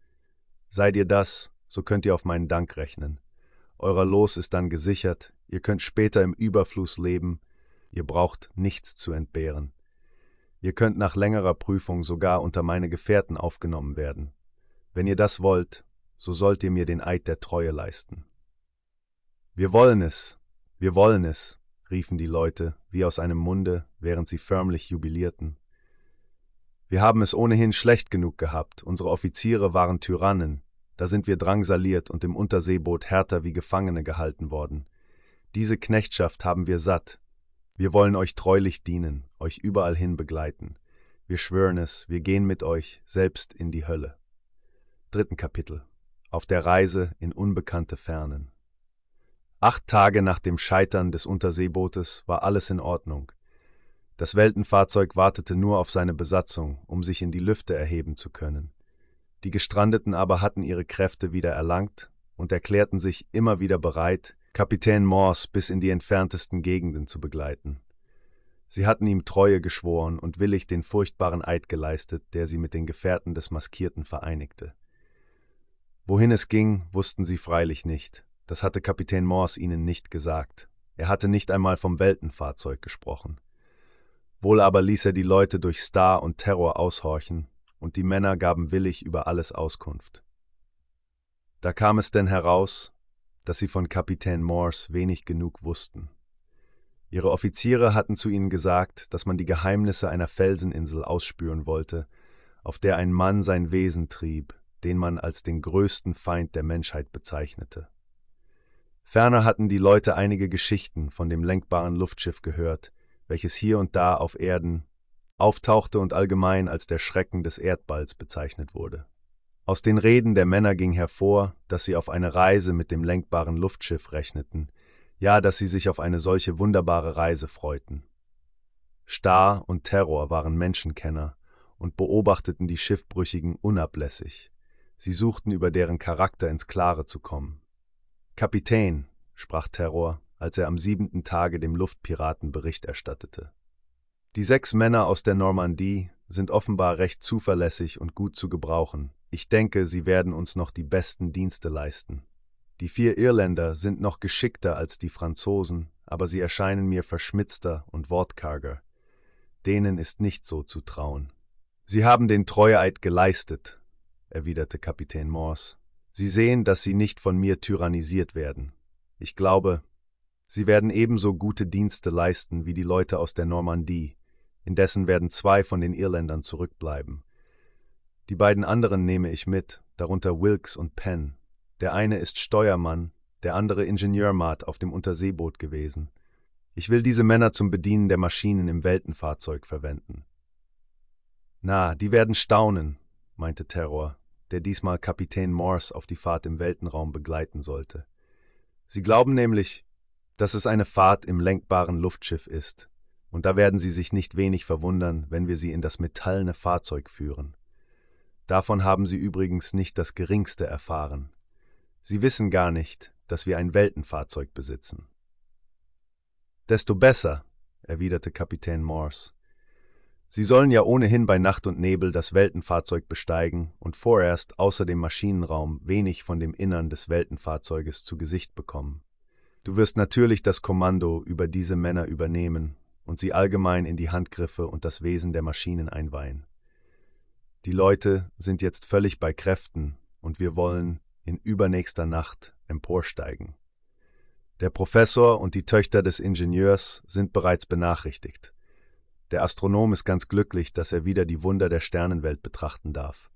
Seid ihr das, so könnt ihr auf meinen Dank rechnen. Euer Los ist dann gesichert, ihr könnt später im Überfluss leben, ihr braucht nichts zu entbehren. Ihr könnt nach längerer Prüfung sogar unter meine Gefährten aufgenommen werden. Wenn ihr das wollt, so sollt ihr mir den Eid der Treue leisten. Wir wollen es, wir wollen es, riefen die Leute wie aus einem Munde, während sie förmlich jubilierten. Wir haben es ohnehin schlecht genug gehabt, unsere Offiziere waren Tyrannen, da sind wir drangsaliert und im Unterseeboot härter wie Gefangene gehalten worden. Diese Knechtschaft haben wir satt, wir wollen euch treulich dienen, euch überall hin begleiten. Wir schwören es, wir gehen mit euch selbst in die Hölle. Dritten Kapitel. Auf der Reise in unbekannte Fernen. Acht Tage nach dem Scheitern des Unterseebootes war alles in Ordnung. Das Weltenfahrzeug wartete nur auf seine Besatzung, um sich in die Lüfte erheben zu können. Die Gestrandeten aber hatten ihre Kräfte wieder erlangt und erklärten sich immer wieder bereit, Kapitän Morse bis in die entferntesten Gegenden zu begleiten. Sie hatten ihm Treue geschworen und willig den furchtbaren Eid geleistet, der sie mit den Gefährten des Maskierten vereinigte. Wohin es ging, wussten sie freilich nicht. Das hatte Kapitän Morse ihnen nicht gesagt. Er hatte nicht einmal vom Weltenfahrzeug gesprochen. Wohl aber ließ er die Leute durch Star und Terror aushorchen, und die Männer gaben willig über alles Auskunft. Da kam es denn heraus, dass sie von Kapitän Morse wenig genug wussten. Ihre Offiziere hatten zu ihnen gesagt, dass man die Geheimnisse einer Felseninsel ausspüren wollte, auf der ein Mann sein Wesen trieb, den man als den größten Feind der Menschheit bezeichnete. Ferner hatten die Leute einige Geschichten von dem lenkbaren Luftschiff gehört, welches hier und da auf Erden auftauchte und allgemein als der Schrecken des Erdballs bezeichnet wurde. Aus den Reden der Männer ging hervor, dass sie auf eine Reise mit dem lenkbaren Luftschiff rechneten, ja, dass sie sich auf eine solche wunderbare Reise freuten. Star und Terror waren Menschenkenner und beobachteten die Schiffbrüchigen unablässig. Sie suchten über deren Charakter ins Klare zu kommen. Kapitän, sprach Terror, als er am siebenten Tage dem Luftpiraten Bericht erstattete. Die sechs Männer aus der Normandie sind offenbar recht zuverlässig und gut zu gebrauchen. Ich denke, sie werden uns noch die besten Dienste leisten. Die vier Irländer sind noch geschickter als die Franzosen, aber sie erscheinen mir verschmitzter und wortkarger. Denen ist nicht so zu trauen. Sie haben den Treueeid geleistet, erwiderte Kapitän Morse. Sie sehen, dass sie nicht von mir tyrannisiert werden. Ich glaube, sie werden ebenso gute Dienste leisten wie die Leute aus der Normandie. Indessen werden zwei von den Irländern zurückbleiben. Die beiden anderen nehme ich mit, darunter Wilkes und Penn. Der eine ist Steuermann, der andere Ingenieurmat auf dem Unterseeboot gewesen. Ich will diese Männer zum Bedienen der Maschinen im Weltenfahrzeug verwenden. Na, die werden staunen, meinte Terror, der diesmal Kapitän Morse auf die Fahrt im Weltenraum begleiten sollte. Sie glauben nämlich, dass es eine Fahrt im lenkbaren Luftschiff ist, und da werden Sie sich nicht wenig verwundern, wenn wir Sie in das metallene Fahrzeug führen. Davon haben Sie übrigens nicht das geringste erfahren. Sie wissen gar nicht, dass wir ein Weltenfahrzeug besitzen. Desto besser, erwiderte Kapitän Morse. Sie sollen ja ohnehin bei Nacht und Nebel das Weltenfahrzeug besteigen und vorerst außer dem Maschinenraum wenig von dem Innern des Weltenfahrzeuges zu Gesicht bekommen. Du wirst natürlich das Kommando über diese Männer übernehmen und sie allgemein in die Handgriffe und das Wesen der Maschinen einweihen. Die Leute sind jetzt völlig bei Kräften und wir wollen, in übernächster Nacht emporsteigen. Der Professor und die Töchter des Ingenieurs sind bereits benachrichtigt. Der Astronom ist ganz glücklich, dass er wieder die Wunder der Sternenwelt betrachten darf.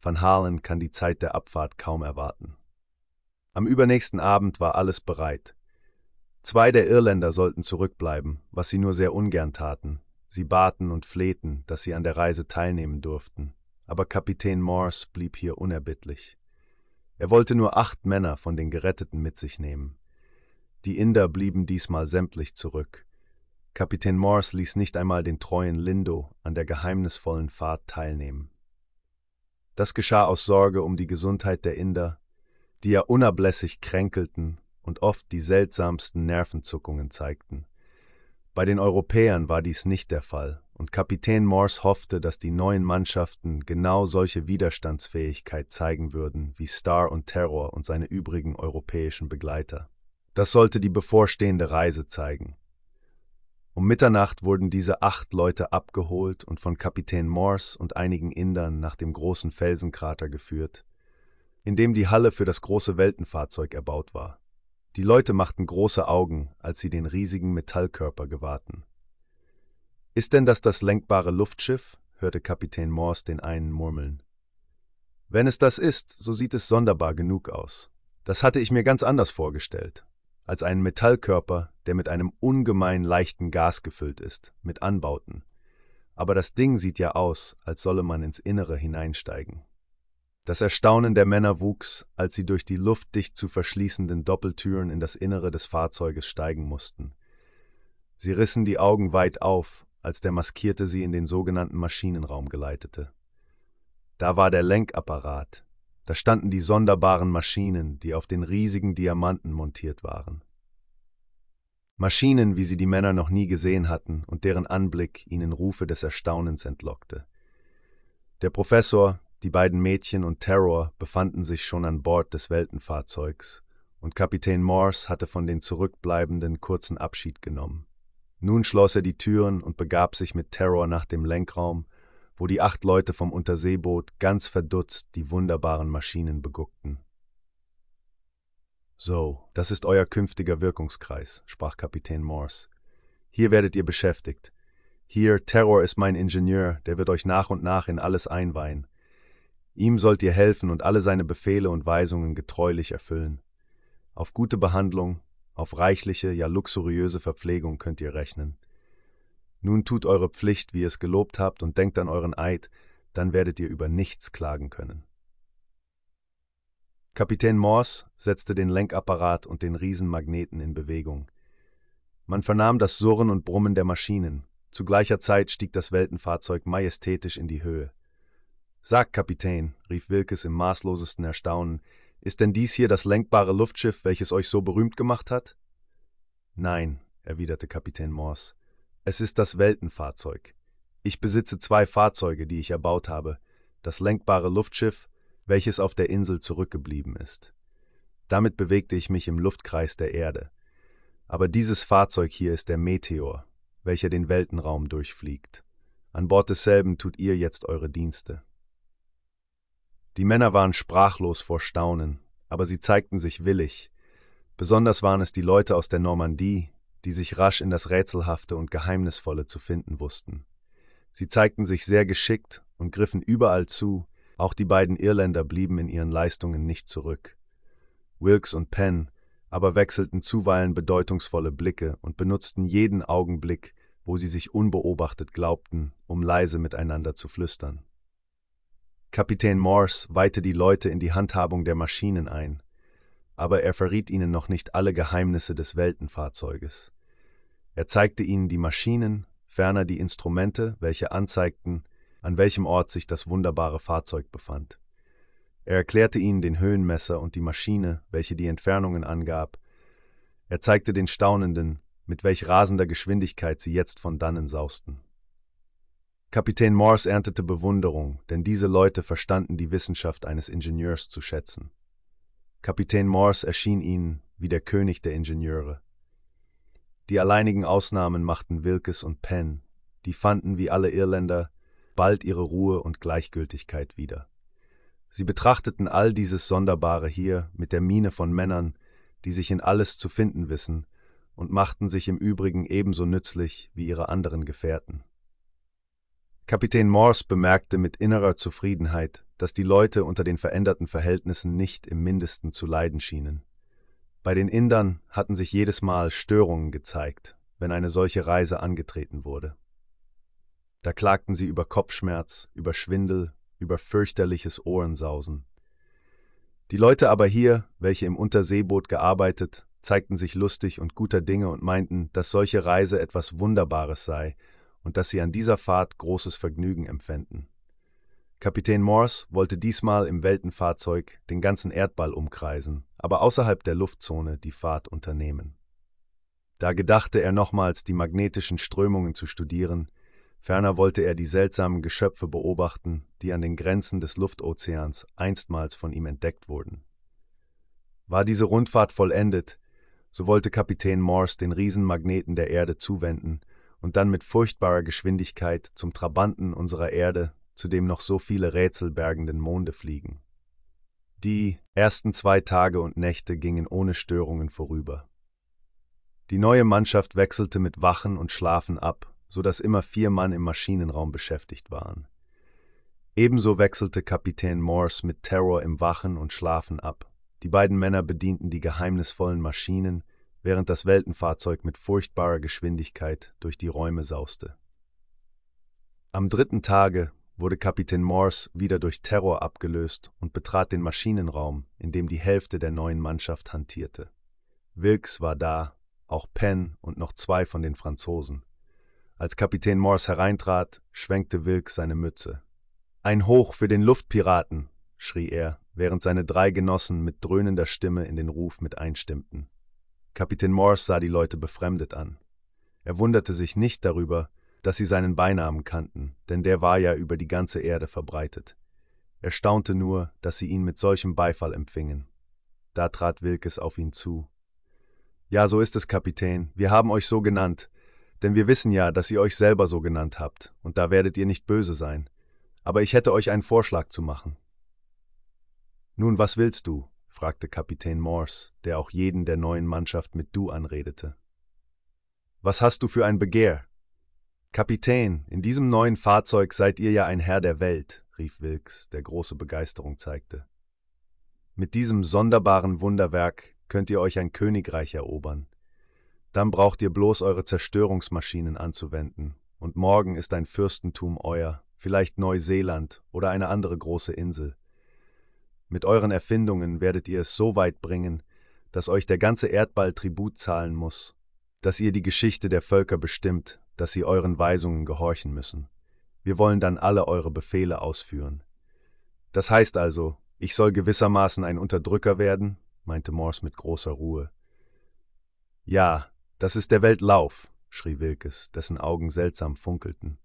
Van Halen kann die Zeit der Abfahrt kaum erwarten. Am übernächsten Abend war alles bereit. Zwei der Irländer sollten zurückbleiben, was sie nur sehr ungern taten. Sie baten und flehten, dass sie an der Reise teilnehmen durften. Aber Kapitän Morse blieb hier unerbittlich. Er wollte nur acht Männer von den Geretteten mit sich nehmen. Die Inder blieben diesmal sämtlich zurück. Kapitän Morse ließ nicht einmal den treuen Lindo an der geheimnisvollen Fahrt teilnehmen. Das geschah aus Sorge um die Gesundheit der Inder, die ja unablässig kränkelten und oft die seltsamsten Nervenzuckungen zeigten. Bei den Europäern war dies nicht der Fall, und Kapitän Morse hoffte, dass die neuen Mannschaften genau solche Widerstandsfähigkeit zeigen würden wie Star und Terror und seine übrigen europäischen Begleiter. Das sollte die bevorstehende Reise zeigen. Um Mitternacht wurden diese acht Leute abgeholt und von Kapitän Morse und einigen Indern nach dem großen Felsenkrater geführt, in dem die Halle für das große Weltenfahrzeug erbaut war. Die Leute machten große Augen, als sie den riesigen Metallkörper gewahrten. Ist denn das das lenkbare Luftschiff? hörte Kapitän Morse den einen murmeln. Wenn es das ist, so sieht es sonderbar genug aus. Das hatte ich mir ganz anders vorgestellt, als einen Metallkörper, der mit einem ungemein leichten Gas gefüllt ist, mit Anbauten. Aber das Ding sieht ja aus, als solle man ins Innere hineinsteigen. Das Erstaunen der Männer wuchs, als sie durch die luftdicht zu verschließenden Doppeltüren in das Innere des Fahrzeuges steigen mussten. Sie rissen die Augen weit auf, als der Maskierte sie in den sogenannten Maschinenraum geleitete. Da war der Lenkapparat, da standen die sonderbaren Maschinen, die auf den riesigen Diamanten montiert waren. Maschinen, wie sie die Männer noch nie gesehen hatten und deren Anblick ihnen Rufe des Erstaunens entlockte. Der Professor, die beiden Mädchen und Terror befanden sich schon an Bord des Weltenfahrzeugs, und Kapitän Morse hatte von den Zurückbleibenden kurzen Abschied genommen. Nun schloss er die Türen und begab sich mit Terror nach dem Lenkraum, wo die acht Leute vom Unterseeboot ganz verdutzt die wunderbaren Maschinen beguckten. So, das ist euer künftiger Wirkungskreis, sprach Kapitän Morse. Hier werdet ihr beschäftigt. Hier, Terror ist mein Ingenieur, der wird euch nach und nach in alles einweihen. Ihm sollt ihr helfen und alle seine Befehle und Weisungen getreulich erfüllen. Auf gute Behandlung, auf reichliche, ja luxuriöse Verpflegung könnt ihr rechnen. Nun tut eure Pflicht, wie ihr es gelobt habt, und denkt an euren Eid, dann werdet ihr über nichts klagen können. Kapitän Morse setzte den Lenkapparat und den Riesenmagneten in Bewegung. Man vernahm das Surren und Brummen der Maschinen. Zu gleicher Zeit stieg das Weltenfahrzeug majestätisch in die Höhe. Sag, Kapitän, rief Wilkes im maßlosesten Erstaunen, ist denn dies hier das lenkbare Luftschiff, welches euch so berühmt gemacht hat? Nein, erwiderte Kapitän Morse. Es ist das Weltenfahrzeug. Ich besitze zwei Fahrzeuge, die ich erbaut habe, das lenkbare Luftschiff, welches auf der Insel zurückgeblieben ist. Damit bewegte ich mich im Luftkreis der Erde. Aber dieses Fahrzeug hier ist der Meteor, welcher den Weltenraum durchfliegt. An Bord desselben tut ihr jetzt eure Dienste. Die Männer waren sprachlos vor Staunen, aber sie zeigten sich willig. Besonders waren es die Leute aus der Normandie, die sich rasch in das Rätselhafte und Geheimnisvolle zu finden wussten. Sie zeigten sich sehr geschickt und griffen überall zu, auch die beiden Irländer blieben in ihren Leistungen nicht zurück. Wilkes und Penn aber wechselten zuweilen bedeutungsvolle Blicke und benutzten jeden Augenblick, wo sie sich unbeobachtet glaubten, um leise miteinander zu flüstern. Kapitän Morse weihte die Leute in die Handhabung der Maschinen ein, aber er verriet ihnen noch nicht alle Geheimnisse des Weltenfahrzeuges. Er zeigte ihnen die Maschinen, ferner die Instrumente, welche anzeigten, an welchem Ort sich das wunderbare Fahrzeug befand. Er erklärte ihnen den Höhenmesser und die Maschine, welche die Entfernungen angab. Er zeigte den Staunenden, mit welch rasender Geschwindigkeit sie jetzt von dannen sausten. Kapitän Morse erntete Bewunderung, denn diese Leute verstanden die Wissenschaft eines Ingenieurs zu schätzen. Kapitän Morse erschien ihnen wie der König der Ingenieure. Die alleinigen Ausnahmen machten Wilkes und Penn, die fanden wie alle Irländer bald ihre Ruhe und Gleichgültigkeit wieder. Sie betrachteten all dieses Sonderbare hier mit der Miene von Männern, die sich in alles zu finden wissen, und machten sich im Übrigen ebenso nützlich wie ihre anderen Gefährten. Kapitän Morse bemerkte mit innerer Zufriedenheit, dass die Leute unter den veränderten Verhältnissen nicht im mindesten zu leiden schienen. Bei den Indern hatten sich jedes Mal Störungen gezeigt, wenn eine solche Reise angetreten wurde. Da klagten sie über Kopfschmerz, über Schwindel, über fürchterliches Ohrensausen. Die Leute aber hier, welche im Unterseeboot gearbeitet, zeigten sich lustig und guter Dinge und meinten, dass solche Reise etwas Wunderbares sei und dass sie an dieser Fahrt großes Vergnügen empfänden. Kapitän Morse wollte diesmal im Weltenfahrzeug den ganzen Erdball umkreisen, aber außerhalb der Luftzone die Fahrt unternehmen. Da gedachte er nochmals die magnetischen Strömungen zu studieren, ferner wollte er die seltsamen Geschöpfe beobachten, die an den Grenzen des Luftozeans einstmals von ihm entdeckt wurden. War diese Rundfahrt vollendet, so wollte Kapitän Morse den Riesenmagneten der Erde zuwenden und dann mit furchtbarer Geschwindigkeit zum Trabanten unserer Erde, zu dem noch so viele rätselbergenden Monde fliegen. Die ersten zwei Tage und Nächte gingen ohne Störungen vorüber. Die neue Mannschaft wechselte mit Wachen und Schlafen ab, so dass immer vier Mann im Maschinenraum beschäftigt waren. Ebenso wechselte Kapitän Morse mit Terror im Wachen und Schlafen ab. Die beiden Männer bedienten die geheimnisvollen Maschinen, während das Weltenfahrzeug mit furchtbarer Geschwindigkeit durch die Räume sauste. Am dritten Tage wurde Kapitän Morse wieder durch Terror abgelöst und betrat den Maschinenraum, in dem die Hälfte der neuen Mannschaft hantierte. Wilkes war da, auch Penn und noch zwei von den Franzosen. Als Kapitän Morse hereintrat, schwenkte Wilkes seine Mütze. Ein Hoch für den Luftpiraten, schrie er, während seine drei Genossen mit dröhnender Stimme in den Ruf mit einstimmten. Kapitän Morse sah die Leute befremdet an. Er wunderte sich nicht darüber, dass sie seinen Beinamen kannten, denn der war ja über die ganze Erde verbreitet. Er staunte nur, dass sie ihn mit solchem Beifall empfingen. Da trat Wilkes auf ihn zu. Ja, so ist es, Kapitän, wir haben euch so genannt, denn wir wissen ja, dass ihr euch selber so genannt habt, und da werdet ihr nicht böse sein. Aber ich hätte euch einen Vorschlag zu machen. Nun, was willst du? Fragte Kapitän Morse, der auch jeden der neuen Mannschaft mit Du anredete. Was hast du für ein Begehr? Kapitän, in diesem neuen Fahrzeug seid ihr ja ein Herr der Welt, rief Wilkes, der große Begeisterung zeigte. Mit diesem sonderbaren Wunderwerk könnt ihr euch ein Königreich erobern. Dann braucht ihr bloß eure Zerstörungsmaschinen anzuwenden, und morgen ist ein Fürstentum euer, vielleicht Neuseeland oder eine andere große Insel. Mit euren Erfindungen werdet ihr es so weit bringen, dass euch der ganze Erdball Tribut zahlen muss, dass ihr die Geschichte der Völker bestimmt, dass sie euren Weisungen gehorchen müssen. Wir wollen dann alle eure Befehle ausführen. Das heißt also, ich soll gewissermaßen ein Unterdrücker werden? meinte Morse mit großer Ruhe. Ja, das ist der Weltlauf, schrie Wilkes, dessen Augen seltsam funkelten.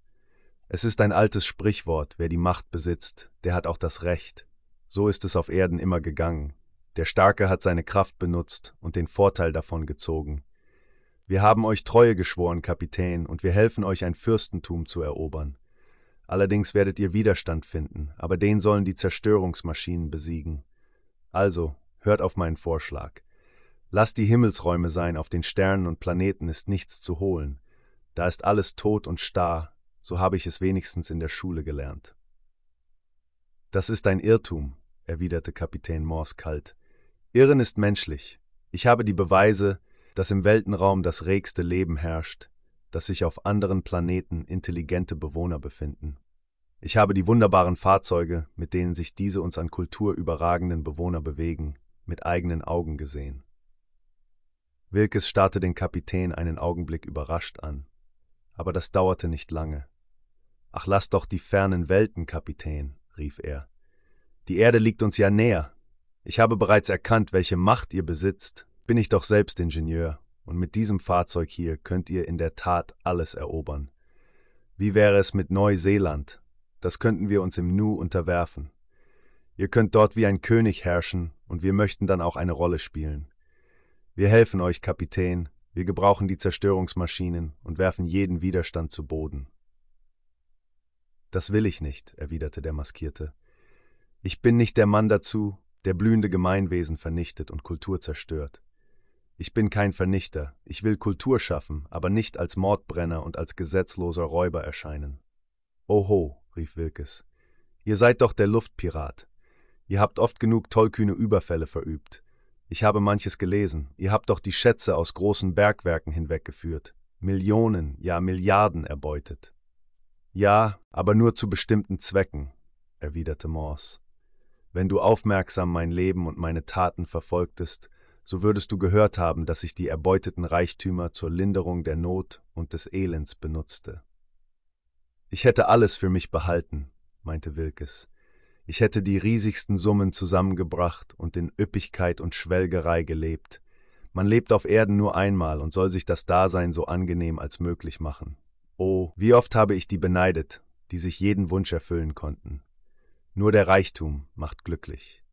Es ist ein altes Sprichwort, wer die Macht besitzt, der hat auch das Recht. So ist es auf Erden immer gegangen. Der Starke hat seine Kraft benutzt und den Vorteil davon gezogen. Wir haben euch Treue geschworen, Kapitän, und wir helfen euch ein Fürstentum zu erobern. Allerdings werdet ihr Widerstand finden, aber den sollen die Zerstörungsmaschinen besiegen. Also, hört auf meinen Vorschlag. Lasst die Himmelsräume sein, auf den Sternen und Planeten ist nichts zu holen. Da ist alles tot und starr, so habe ich es wenigstens in der Schule gelernt. Das ist ein Irrtum, erwiderte Kapitän Morse kalt. Irren ist menschlich. Ich habe die Beweise, dass im Weltenraum das regste Leben herrscht, dass sich auf anderen Planeten intelligente Bewohner befinden. Ich habe die wunderbaren Fahrzeuge, mit denen sich diese uns an Kultur überragenden Bewohner bewegen, mit eigenen Augen gesehen. Wilkes starrte den Kapitän einen Augenblick überrascht an. Aber das dauerte nicht lange. Ach, lass doch die fernen Welten, Kapitän, rief er. Die Erde liegt uns ja näher. Ich habe bereits erkannt, welche Macht ihr besitzt. Bin ich doch selbst Ingenieur, und mit diesem Fahrzeug hier könnt ihr in der Tat alles erobern. Wie wäre es mit Neuseeland? Das könnten wir uns im Nu unterwerfen. Ihr könnt dort wie ein König herrschen, und wir möchten dann auch eine Rolle spielen. Wir helfen euch, Kapitän, wir gebrauchen die Zerstörungsmaschinen und werfen jeden Widerstand zu Boden. Das will ich nicht, erwiderte der Maskierte. Ich bin nicht der Mann dazu, der blühende Gemeinwesen vernichtet und Kultur zerstört. Ich bin kein Vernichter, ich will Kultur schaffen, aber nicht als Mordbrenner und als gesetzloser Räuber erscheinen. Oho, rief Wilkes, ihr seid doch der Luftpirat. Ihr habt oft genug tollkühne Überfälle verübt. Ich habe manches gelesen. Ihr habt doch die Schätze aus großen Bergwerken hinweggeführt, Millionen, ja Milliarden erbeutet. Ja, aber nur zu bestimmten Zwecken, erwiderte Morse. Wenn du aufmerksam mein Leben und meine Taten verfolgtest, so würdest du gehört haben, dass ich die erbeuteten Reichtümer zur Linderung der Not und des Elends benutzte. Ich hätte alles für mich behalten, meinte Wilkes, ich hätte die riesigsten Summen zusammengebracht und in Üppigkeit und Schwelgerei gelebt. Man lebt auf Erden nur einmal und soll sich das Dasein so angenehm als möglich machen. Oh, wie oft habe ich die beneidet, die sich jeden Wunsch erfüllen konnten. Nur der Reichtum macht glücklich.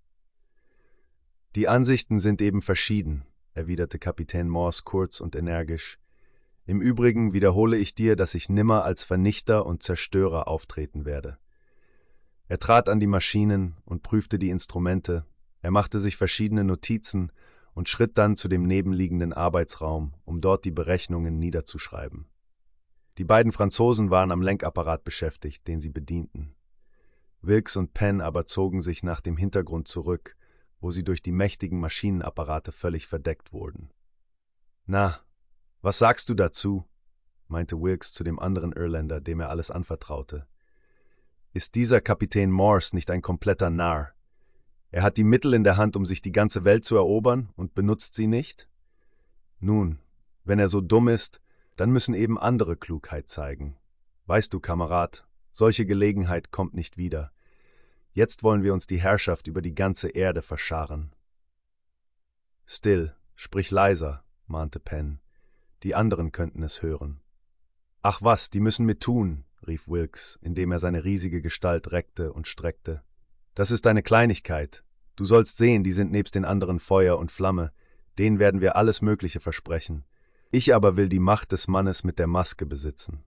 Die Ansichten sind eben verschieden, erwiderte Kapitän Morse kurz und energisch. Im Übrigen wiederhole ich dir, dass ich nimmer als Vernichter und Zerstörer auftreten werde. Er trat an die Maschinen und prüfte die Instrumente, er machte sich verschiedene Notizen und schritt dann zu dem nebenliegenden Arbeitsraum, um dort die Berechnungen niederzuschreiben. Die beiden Franzosen waren am Lenkapparat beschäftigt, den sie bedienten. Wilkes und Penn aber zogen sich nach dem Hintergrund zurück, wo sie durch die mächtigen Maschinenapparate völlig verdeckt wurden. Na, was sagst du dazu? meinte Wilkes zu dem anderen Irländer, dem er alles anvertraute. Ist dieser Kapitän Morse nicht ein kompletter Narr? Er hat die Mittel in der Hand, um sich die ganze Welt zu erobern und benutzt sie nicht? Nun, wenn er so dumm ist, dann müssen eben andere Klugheit zeigen. Weißt du, Kamerad, solche Gelegenheit kommt nicht wieder. Jetzt wollen wir uns die Herrschaft über die ganze Erde verscharren. Still, sprich leiser, mahnte Penn. Die anderen könnten es hören. Ach was, die müssen mit tun, rief Wilkes, indem er seine riesige Gestalt reckte und streckte. Das ist eine Kleinigkeit. Du sollst sehen, die sind nebst den anderen Feuer und Flamme, denen werden wir alles Mögliche versprechen. Ich aber will die Macht des Mannes mit der Maske besitzen.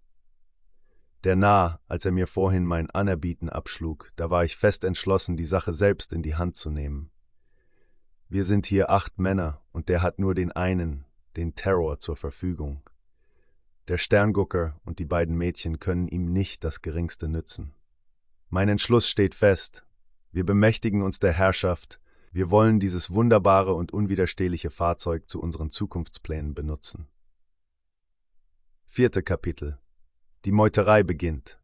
Der Narr, als er mir vorhin mein Anerbieten abschlug, da war ich fest entschlossen, die Sache selbst in die Hand zu nehmen. Wir sind hier acht Männer, und der hat nur den einen, den Terror, zur Verfügung. Der Sterngucker und die beiden Mädchen können ihm nicht das geringste nützen. Mein Entschluss steht fest. Wir bemächtigen uns der Herrschaft, wir wollen dieses wunderbare und unwiderstehliche Fahrzeug zu unseren Zukunftsplänen benutzen. Vierte Kapitel Die Meuterei beginnt.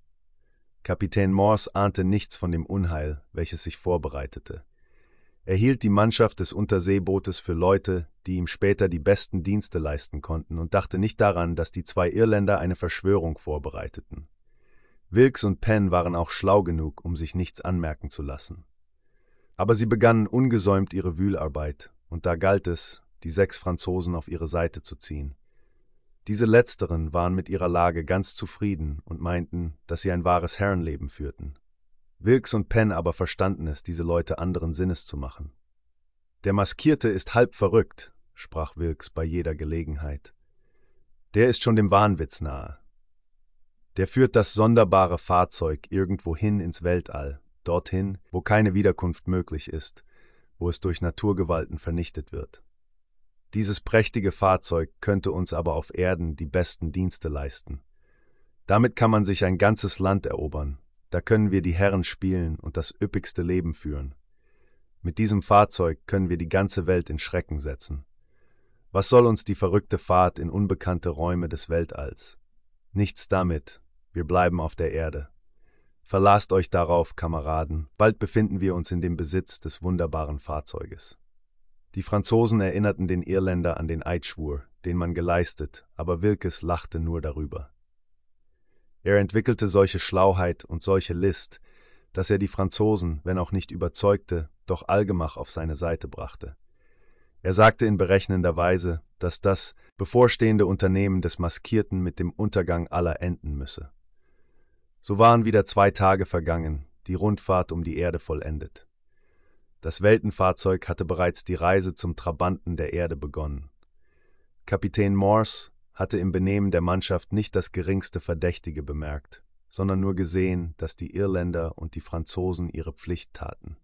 Kapitän Morse ahnte nichts von dem Unheil, welches sich vorbereitete. Er hielt die Mannschaft des Unterseebootes für Leute, die ihm später die besten Dienste leisten konnten und dachte nicht daran, dass die zwei Irländer eine Verschwörung vorbereiteten. Wilkes und Penn waren auch schlau genug, um sich nichts anmerken zu lassen. Aber sie begannen ungesäumt ihre Wühlarbeit, und da galt es, die sechs Franzosen auf ihre Seite zu ziehen. Diese letzteren waren mit ihrer Lage ganz zufrieden und meinten, dass sie ein wahres Herrenleben führten. Wilkes und Penn aber verstanden es, diese Leute anderen Sinnes zu machen. Der Maskierte ist halb verrückt, sprach Wilkes bei jeder Gelegenheit. Der ist schon dem Wahnwitz nahe. Der führt das sonderbare Fahrzeug irgendwohin ins Weltall, dorthin, wo keine Wiederkunft möglich ist, wo es durch Naturgewalten vernichtet wird. Dieses prächtige Fahrzeug könnte uns aber auf Erden die besten Dienste leisten. Damit kann man sich ein ganzes Land erobern, da können wir die Herren spielen und das üppigste Leben führen. Mit diesem Fahrzeug können wir die ganze Welt in Schrecken setzen. Was soll uns die verrückte Fahrt in unbekannte Räume des Weltalls? Nichts damit, wir bleiben auf der Erde. Verlasst euch darauf, Kameraden, bald befinden wir uns in dem Besitz des wunderbaren Fahrzeuges. Die Franzosen erinnerten den Irländer an den Eidschwur, den man geleistet, aber Wilkes lachte nur darüber. Er entwickelte solche Schlauheit und solche List, dass er die Franzosen, wenn auch nicht überzeugte, doch allgemach auf seine Seite brachte. Er sagte in berechnender Weise, dass das bevorstehende Unternehmen des Maskierten mit dem Untergang aller enden müsse. So waren wieder zwei Tage vergangen, die Rundfahrt um die Erde vollendet. Das Weltenfahrzeug hatte bereits die Reise zum Trabanten der Erde begonnen. Kapitän Morse hatte im Benehmen der Mannschaft nicht das geringste Verdächtige bemerkt, sondern nur gesehen, dass die Irländer und die Franzosen ihre Pflicht taten.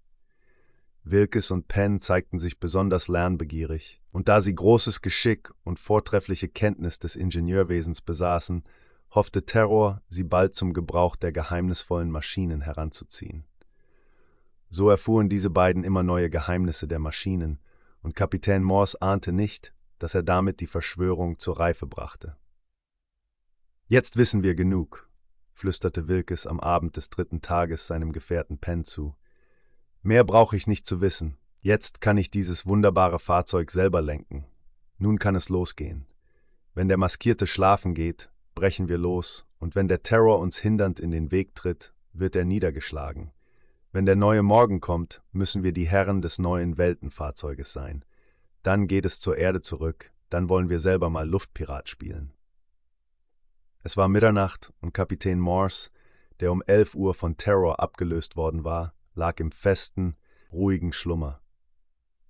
Wilkes und Penn zeigten sich besonders lernbegierig, und da sie großes Geschick und vortreffliche Kenntnis des Ingenieurwesens besaßen, hoffte Terror, sie bald zum Gebrauch der geheimnisvollen Maschinen heranzuziehen. So erfuhren diese beiden immer neue Geheimnisse der Maschinen, und Kapitän Morse ahnte nicht, dass er damit die Verschwörung zur Reife brachte. Jetzt wissen wir genug, flüsterte Wilkes am Abend des dritten Tages seinem Gefährten Penn zu. Mehr brauche ich nicht zu wissen. Jetzt kann ich dieses wunderbare Fahrzeug selber lenken. Nun kann es losgehen. Wenn der Maskierte schlafen geht, brechen wir los, und wenn der Terror uns hindernd in den Weg tritt, wird er niedergeschlagen. Wenn der neue Morgen kommt, müssen wir die Herren des neuen Weltenfahrzeuges sein. Dann geht es zur Erde zurück, dann wollen wir selber mal Luftpirat spielen. Es war Mitternacht und Kapitän Morse, der um elf Uhr von Terror abgelöst worden war, lag im festen, ruhigen Schlummer.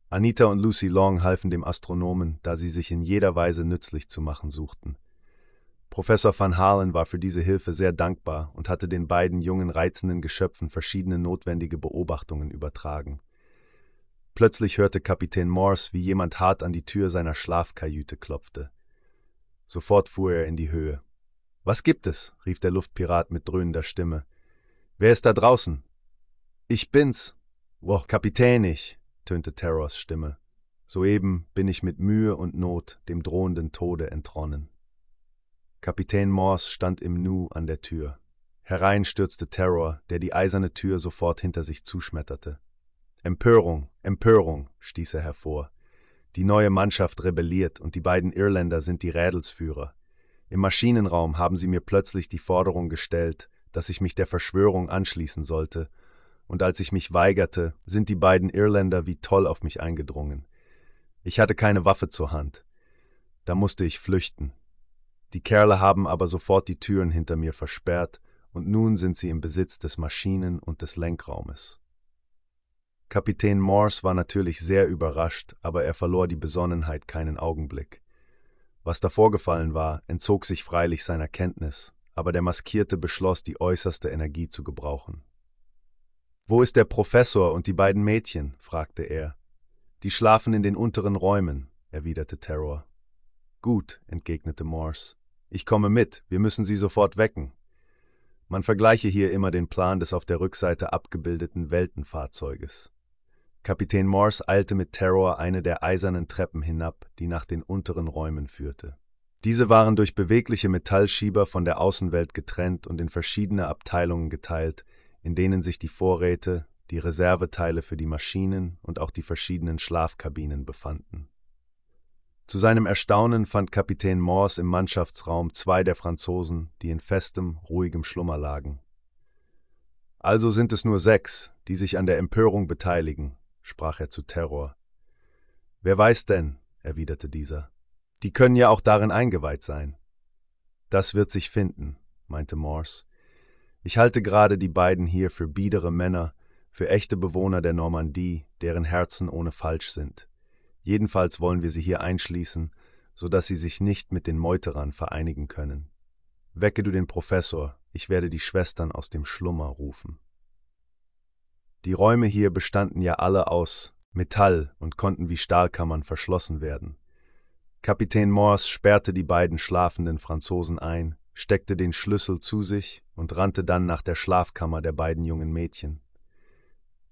Anita und Lucy Long halfen dem Astronomen, da sie sich in jeder Weise nützlich zu machen suchten. Professor van Halen war für diese Hilfe sehr dankbar und hatte den beiden jungen reizenden Geschöpfen verschiedene notwendige Beobachtungen übertragen. Plötzlich hörte Kapitän Morse, wie jemand hart an die Tür seiner Schlafkajüte klopfte. Sofort fuhr er in die Höhe. Was gibt es? rief der Luftpirat mit dröhnender Stimme. Wer ist da draußen? Ich bin's. Wo, Kapitän ich, tönte Terrors Stimme. Soeben bin ich mit Mühe und Not dem drohenden Tode entronnen. Kapitän Morse stand im Nu an der Tür. Herein stürzte Terror, der die eiserne Tür sofort hinter sich zuschmetterte. Empörung, Empörung, stieß er hervor. Die neue Mannschaft rebelliert und die beiden Irländer sind die Rädelsführer. Im Maschinenraum haben sie mir plötzlich die Forderung gestellt, dass ich mich der Verschwörung anschließen sollte und als ich mich weigerte, sind die beiden Irländer wie toll auf mich eingedrungen. Ich hatte keine Waffe zur Hand. Da musste ich flüchten. Die Kerle haben aber sofort die Türen hinter mir versperrt, und nun sind sie im Besitz des Maschinen- und des Lenkraumes. Kapitän Morse war natürlich sehr überrascht, aber er verlor die Besonnenheit keinen Augenblick. Was da vorgefallen war, entzog sich freilich seiner Kenntnis, aber der Maskierte beschloss, die äußerste Energie zu gebrauchen. Wo ist der Professor und die beiden Mädchen? fragte er. Die schlafen in den unteren Räumen, erwiderte Terror. Gut, entgegnete Morse. Ich komme mit, wir müssen sie sofort wecken. Man vergleiche hier immer den Plan des auf der Rückseite abgebildeten Weltenfahrzeuges. Kapitän Morse eilte mit Terror eine der eisernen Treppen hinab, die nach den unteren Räumen führte. Diese waren durch bewegliche Metallschieber von der Außenwelt getrennt und in verschiedene Abteilungen geteilt, in denen sich die Vorräte, die Reserveteile für die Maschinen und auch die verschiedenen Schlafkabinen befanden. Zu seinem Erstaunen fand Kapitän Morse im Mannschaftsraum zwei der Franzosen, die in festem, ruhigem Schlummer lagen. Also sind es nur sechs, die sich an der Empörung beteiligen, sprach er zu Terror. Wer weiß denn, erwiderte dieser. Die können ja auch darin eingeweiht sein. Das wird sich finden, meinte Morse. Ich halte gerade die beiden hier für biedere Männer, für echte Bewohner der Normandie, deren Herzen ohne falsch sind. Jedenfalls wollen wir sie hier einschließen, so dass sie sich nicht mit den Meuterern vereinigen können. Wecke du den Professor, ich werde die Schwestern aus dem Schlummer rufen. Die Räume hier bestanden ja alle aus Metall und konnten wie Stahlkammern verschlossen werden. Kapitän Morse sperrte die beiden schlafenden Franzosen ein, steckte den Schlüssel zu sich und rannte dann nach der Schlafkammer der beiden jungen Mädchen.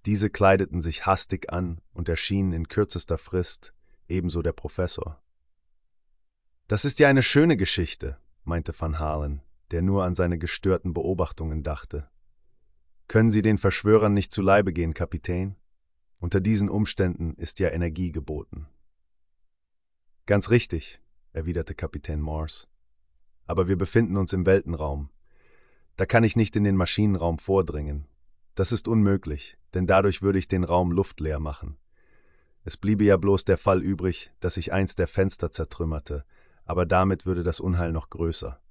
Diese kleideten sich hastig an und erschienen in kürzester Frist, ebenso der Professor. Das ist ja eine schöne Geschichte, meinte Van Halen, der nur an seine gestörten Beobachtungen dachte. Können Sie den Verschwörern nicht zu Leibe gehen, Kapitän? Unter diesen Umständen ist ja Energie geboten. Ganz richtig, erwiderte Kapitän Morse. Aber wir befinden uns im Weltenraum. Da kann ich nicht in den Maschinenraum vordringen. Das ist unmöglich, denn dadurch würde ich den Raum luftleer machen. Es bliebe ja bloß der Fall übrig, dass ich eins der Fenster zertrümmerte, aber damit würde das Unheil noch größer.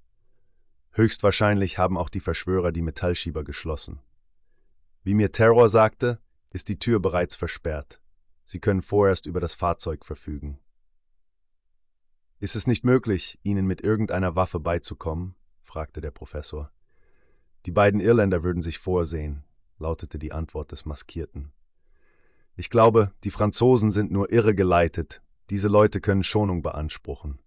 Höchstwahrscheinlich haben auch die Verschwörer die Metallschieber geschlossen. Wie mir Terror sagte, ist die Tür bereits versperrt. Sie können vorerst über das Fahrzeug verfügen. Ist es nicht möglich, Ihnen mit irgendeiner Waffe beizukommen? fragte der Professor. Die beiden Irländer würden sich vorsehen, lautete die Antwort des Maskierten. Ich glaube, die Franzosen sind nur irregeleitet. Diese Leute können Schonung beanspruchen.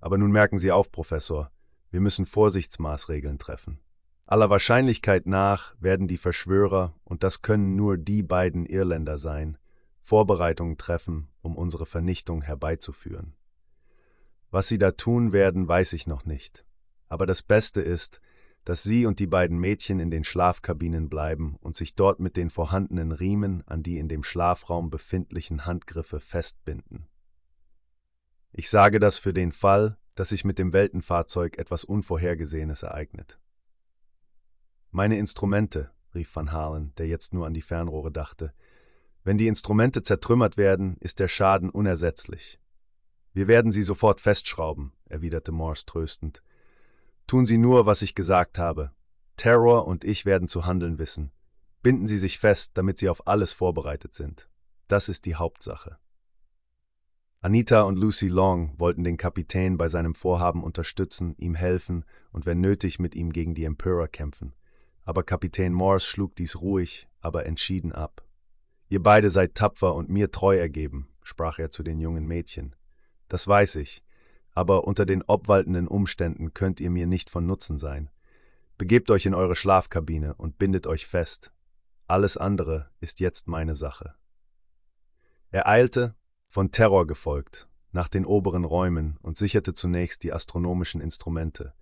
Aber nun merken Sie auf, Professor, wir müssen Vorsichtsmaßregeln treffen. Aller Wahrscheinlichkeit nach werden die Verschwörer, und das können nur die beiden Irländer sein, Vorbereitungen treffen, um unsere Vernichtung herbeizuführen. Was sie da tun werden, weiß ich noch nicht. Aber das Beste ist, dass sie und die beiden Mädchen in den Schlafkabinen bleiben und sich dort mit den vorhandenen Riemen an die in dem Schlafraum befindlichen Handgriffe festbinden. Ich sage das für den Fall, dass sich mit dem Weltenfahrzeug etwas Unvorhergesehenes ereignet. Meine Instrumente, rief Van Halen, der jetzt nur an die Fernrohre dachte. Wenn die Instrumente zertrümmert werden, ist der Schaden unersetzlich. Wir werden sie sofort festschrauben, erwiderte Morse tröstend. Tun Sie nur, was ich gesagt habe. Terror und ich werden zu handeln wissen. Binden Sie sich fest, damit Sie auf alles vorbereitet sind. Das ist die Hauptsache. Anita und Lucy Long wollten den Kapitän bei seinem Vorhaben unterstützen, ihm helfen und wenn nötig mit ihm gegen die Empörer kämpfen aber Kapitän Morse schlug dies ruhig, aber entschieden ab. Ihr beide seid tapfer und mir treu ergeben, sprach er zu den jungen Mädchen. Das weiß ich, aber unter den obwaltenden Umständen könnt ihr mir nicht von Nutzen sein. Begebt euch in eure Schlafkabine und bindet euch fest. Alles andere ist jetzt meine Sache. Er eilte, von Terror gefolgt, nach den oberen Räumen und sicherte zunächst die astronomischen Instrumente.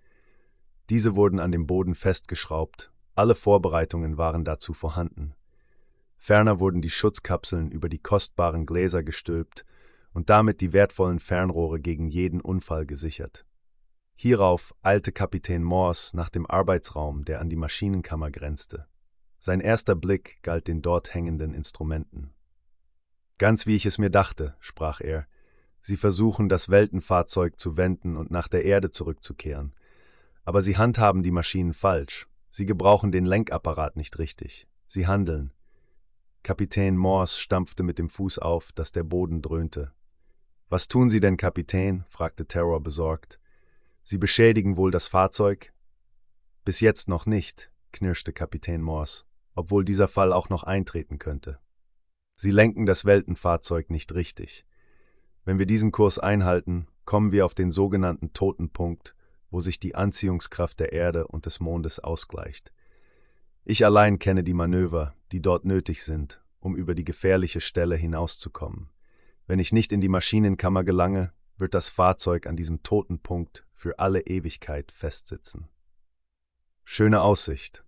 Diese wurden an dem Boden festgeschraubt alle Vorbereitungen waren dazu vorhanden. Ferner wurden die Schutzkapseln über die kostbaren Gläser gestülpt und damit die wertvollen Fernrohre gegen jeden Unfall gesichert. Hierauf eilte Kapitän Morse nach dem Arbeitsraum, der an die Maschinenkammer grenzte. Sein erster Blick galt den dort hängenden Instrumenten. Ganz wie ich es mir dachte, sprach er, Sie versuchen, das Weltenfahrzeug zu wenden und nach der Erde zurückzukehren. Aber Sie handhaben die Maschinen falsch. Sie gebrauchen den Lenkapparat nicht richtig. Sie handeln. Kapitän Morse stampfte mit dem Fuß auf, dass der Boden dröhnte. Was tun Sie denn, Kapitän? fragte Terror besorgt. Sie beschädigen wohl das Fahrzeug? Bis jetzt noch nicht, knirschte Kapitän Morse, obwohl dieser Fall auch noch eintreten könnte. Sie lenken das Weltenfahrzeug nicht richtig. Wenn wir diesen Kurs einhalten, kommen wir auf den sogenannten Totenpunkt wo sich die Anziehungskraft der Erde und des Mondes ausgleicht. Ich allein kenne die Manöver, die dort nötig sind, um über die gefährliche Stelle hinauszukommen. Wenn ich nicht in die Maschinenkammer gelange, wird das Fahrzeug an diesem toten Punkt für alle Ewigkeit festsitzen. Schöne Aussicht,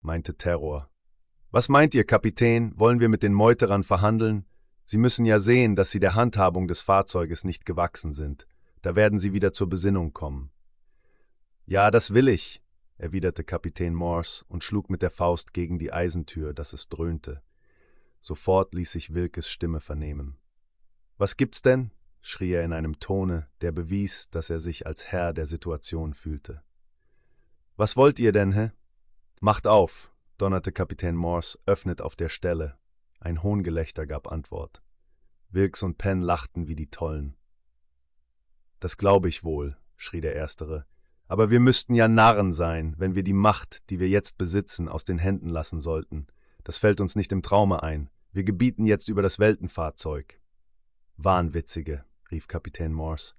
meinte Terror. Was meint ihr, Kapitän? Wollen wir mit den Meuterern verhandeln? Sie müssen ja sehen, dass sie der Handhabung des Fahrzeuges nicht gewachsen sind. Da werden sie wieder zur Besinnung kommen. Ja, das will ich, erwiderte Kapitän Morse und schlug mit der Faust gegen die Eisentür, dass es dröhnte. Sofort ließ sich Wilkes Stimme vernehmen. Was gibt's denn? schrie er in einem Tone, der bewies, dass er sich als Herr der Situation fühlte. Was wollt ihr denn, hä? Macht auf, donnerte Kapitän Morse, öffnet auf der Stelle. Ein Hohngelächter gab Antwort. Wilkes und Penn lachten wie die Tollen. Das glaube ich wohl, schrie der Erstere. Aber wir müssten ja Narren sein, wenn wir die Macht, die wir jetzt besitzen, aus den Händen lassen sollten. Das fällt uns nicht im Traume ein. Wir gebieten jetzt über das Weltenfahrzeug. Wahnwitzige, rief Kapitän Morse.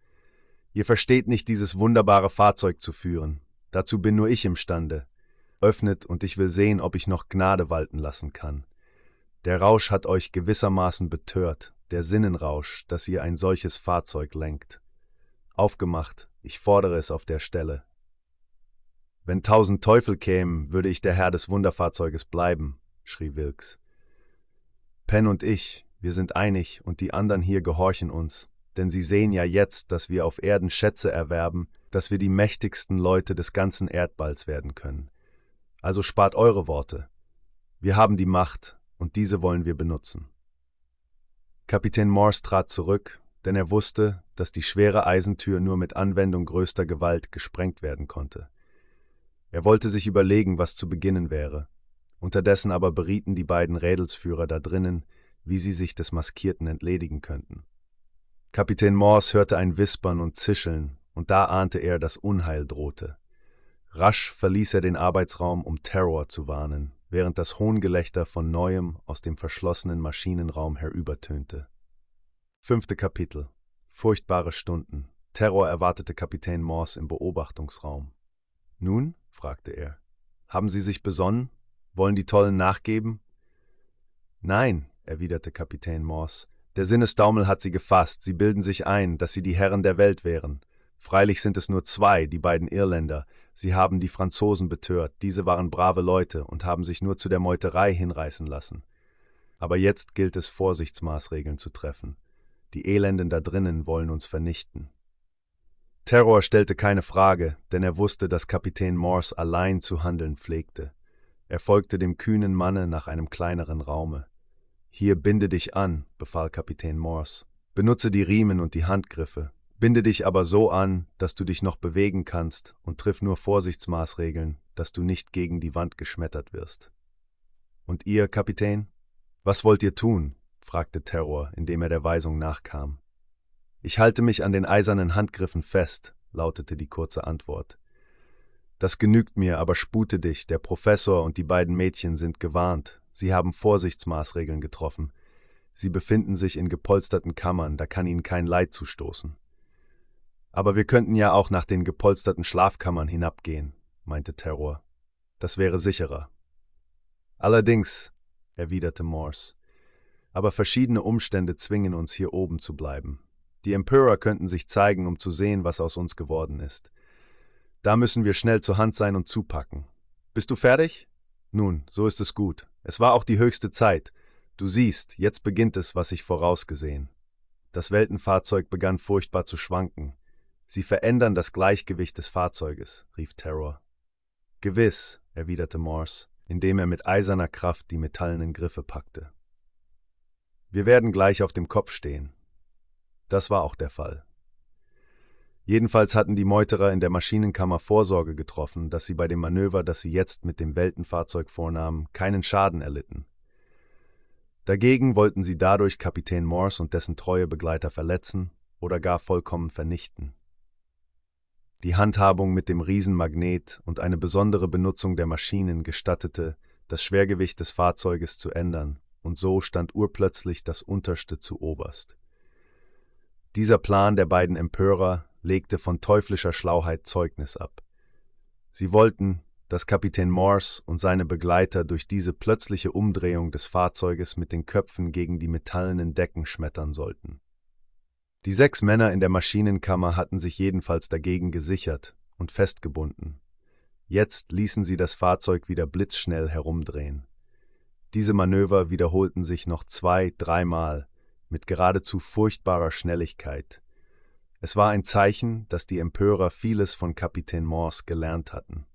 Ihr versteht nicht, dieses wunderbare Fahrzeug zu führen. Dazu bin nur ich imstande. Öffnet, und ich will sehen, ob ich noch Gnade walten lassen kann. Der Rausch hat euch gewissermaßen betört, der Sinnenrausch, dass ihr ein solches Fahrzeug lenkt. Aufgemacht, ich fordere es auf der Stelle. Wenn tausend Teufel kämen, würde ich der Herr des Wunderfahrzeuges bleiben, schrie Wilkes. Penn und ich, wir sind einig und die anderen hier gehorchen uns, denn sie sehen ja jetzt, dass wir auf Erden Schätze erwerben, dass wir die mächtigsten Leute des ganzen Erdballs werden können. Also spart eure Worte. Wir haben die Macht, und diese wollen wir benutzen. Kapitän Morse trat zurück, denn er wusste, dass die schwere Eisentür nur mit Anwendung größter Gewalt gesprengt werden konnte. Er wollte sich überlegen, was zu beginnen wäre. Unterdessen aber berieten die beiden Rädelsführer da drinnen, wie sie sich des Maskierten entledigen könnten. Kapitän Morse hörte ein Wispern und Zischeln, und da ahnte er, dass Unheil drohte. Rasch verließ er den Arbeitsraum, um Terror zu warnen, während das Hohngelächter von neuem aus dem verschlossenen Maschinenraum herübertönte. Fünfte Kapitel Furchtbare Stunden. Terror erwartete Kapitän Morse im Beobachtungsraum. Nun? fragte er. Haben Sie sich besonnen? Wollen die Tollen nachgeben? Nein, erwiderte Kapitän Morse. Der Sinnesdaumel hat sie gefasst. Sie bilden sich ein, dass sie die Herren der Welt wären. Freilich sind es nur zwei, die beiden Irländer. Sie haben die Franzosen betört. Diese waren brave Leute und haben sich nur zu der Meuterei hinreißen lassen. Aber jetzt gilt es, Vorsichtsmaßregeln zu treffen. Die Elenden da drinnen wollen uns vernichten. Terror stellte keine Frage, denn er wusste, dass Kapitän Morse allein zu handeln pflegte. Er folgte dem kühnen Manne nach einem kleineren Raume. Hier binde dich an, befahl Kapitän Morse. Benutze die Riemen und die Handgriffe. Binde dich aber so an, dass du dich noch bewegen kannst und triff nur Vorsichtsmaßregeln, dass du nicht gegen die Wand geschmettert wirst. Und ihr, Kapitän? Was wollt ihr tun? fragte Terror, indem er der Weisung nachkam. Ich halte mich an den eisernen Handgriffen fest, lautete die kurze Antwort. Das genügt mir, aber spute dich, der Professor und die beiden Mädchen sind gewarnt, sie haben Vorsichtsmaßregeln getroffen. Sie befinden sich in gepolsterten Kammern, da kann ihnen kein Leid zustoßen. Aber wir könnten ja auch nach den gepolsterten Schlafkammern hinabgehen, meinte Terror. Das wäre sicherer. Allerdings, erwiderte Morse, aber verschiedene Umstände zwingen uns, hier oben zu bleiben. Die Emperor könnten sich zeigen, um zu sehen, was aus uns geworden ist. Da müssen wir schnell zur Hand sein und zupacken. Bist du fertig? Nun, so ist es gut. Es war auch die höchste Zeit. Du siehst, jetzt beginnt es, was ich vorausgesehen. Das Weltenfahrzeug begann furchtbar zu schwanken. Sie verändern das Gleichgewicht des Fahrzeuges, rief Terror. Gewiss, erwiderte Morse, indem er mit eiserner Kraft die metallenen Griffe packte. Wir werden gleich auf dem Kopf stehen. Das war auch der Fall. Jedenfalls hatten die Meuterer in der Maschinenkammer Vorsorge getroffen, dass sie bei dem Manöver, das sie jetzt mit dem Weltenfahrzeug vornahmen, keinen Schaden erlitten. Dagegen wollten sie dadurch Kapitän Morse und dessen treue Begleiter verletzen oder gar vollkommen vernichten. Die Handhabung mit dem Riesenmagnet und eine besondere Benutzung der Maschinen gestattete, das Schwergewicht des Fahrzeuges zu ändern und so stand urplötzlich das Unterste zu oberst. Dieser Plan der beiden Empörer legte von teuflischer Schlauheit Zeugnis ab. Sie wollten, dass Kapitän Morse und seine Begleiter durch diese plötzliche Umdrehung des Fahrzeuges mit den Köpfen gegen die metallenen Decken schmettern sollten. Die sechs Männer in der Maschinenkammer hatten sich jedenfalls dagegen gesichert und festgebunden. Jetzt ließen sie das Fahrzeug wieder blitzschnell herumdrehen. Diese Manöver wiederholten sich noch zwei, dreimal mit geradezu furchtbarer Schnelligkeit. Es war ein Zeichen, dass die Empörer vieles von Kapitän Morse gelernt hatten.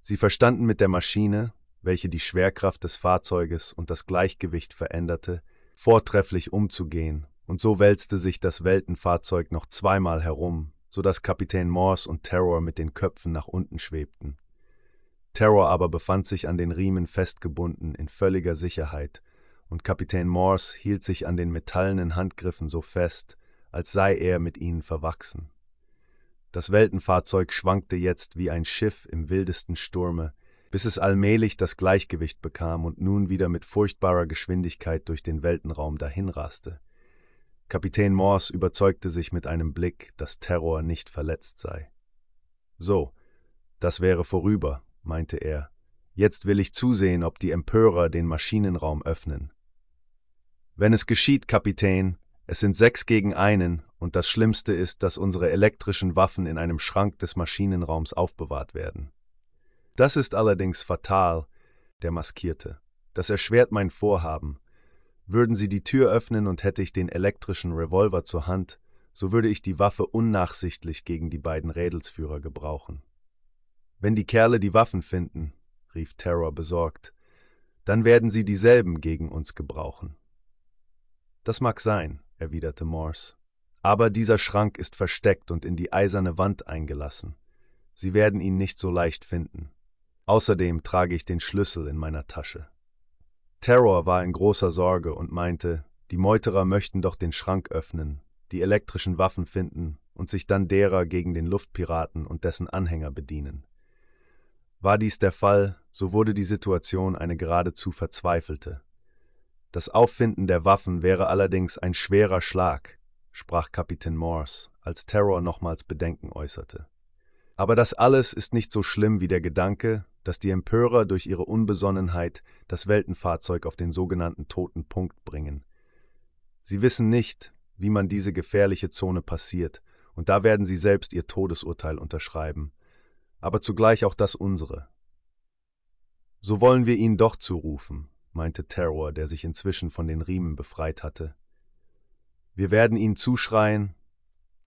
Sie verstanden mit der Maschine, welche die Schwerkraft des Fahrzeuges und das Gleichgewicht veränderte, vortrefflich umzugehen, und so wälzte sich das Weltenfahrzeug noch zweimal herum, so dass Kapitän Morse und Terror mit den Köpfen nach unten schwebten. Terror aber befand sich an den Riemen festgebunden in völliger Sicherheit, und Kapitän Morse hielt sich an den metallenen Handgriffen so fest, als sei er mit ihnen verwachsen. Das Weltenfahrzeug schwankte jetzt wie ein Schiff im wildesten Sturme, bis es allmählich das Gleichgewicht bekam und nun wieder mit furchtbarer Geschwindigkeit durch den Weltenraum dahinraste. Kapitän Morse überzeugte sich mit einem Blick, dass Terror nicht verletzt sei. So, das wäre vorüber, meinte er. Jetzt will ich zusehen, ob die Empörer den Maschinenraum öffnen. Wenn es geschieht, Kapitän, es sind sechs gegen einen, und das Schlimmste ist, dass unsere elektrischen Waffen in einem Schrank des Maschinenraums aufbewahrt werden. Das ist allerdings fatal, der Maskierte. Das erschwert mein Vorhaben. Würden Sie die Tür öffnen und hätte ich den elektrischen Revolver zur Hand, so würde ich die Waffe unnachsichtlich gegen die beiden Rädelsführer gebrauchen. Wenn die Kerle die Waffen finden, rief Terror besorgt, dann werden sie dieselben gegen uns gebrauchen. Das mag sein, erwiderte Morse. Aber dieser Schrank ist versteckt und in die eiserne Wand eingelassen. Sie werden ihn nicht so leicht finden. Außerdem trage ich den Schlüssel in meiner Tasche. Terror war in großer Sorge und meinte, die Meuterer möchten doch den Schrank öffnen, die elektrischen Waffen finden und sich dann derer gegen den Luftpiraten und dessen Anhänger bedienen. War dies der Fall, so wurde die Situation eine geradezu verzweifelte. Das Auffinden der Waffen wäre allerdings ein schwerer Schlag, sprach Kapitän Morse, als Terror nochmals Bedenken äußerte. Aber das alles ist nicht so schlimm wie der Gedanke, dass die Empörer durch ihre Unbesonnenheit das Weltenfahrzeug auf den sogenannten toten Punkt bringen. Sie wissen nicht, wie man diese gefährliche Zone passiert, und da werden sie selbst ihr Todesurteil unterschreiben, aber zugleich auch das unsere. So wollen wir ihn doch zurufen, meinte Terror, der sich inzwischen von den Riemen befreit hatte. Wir werden ihnen zuschreien,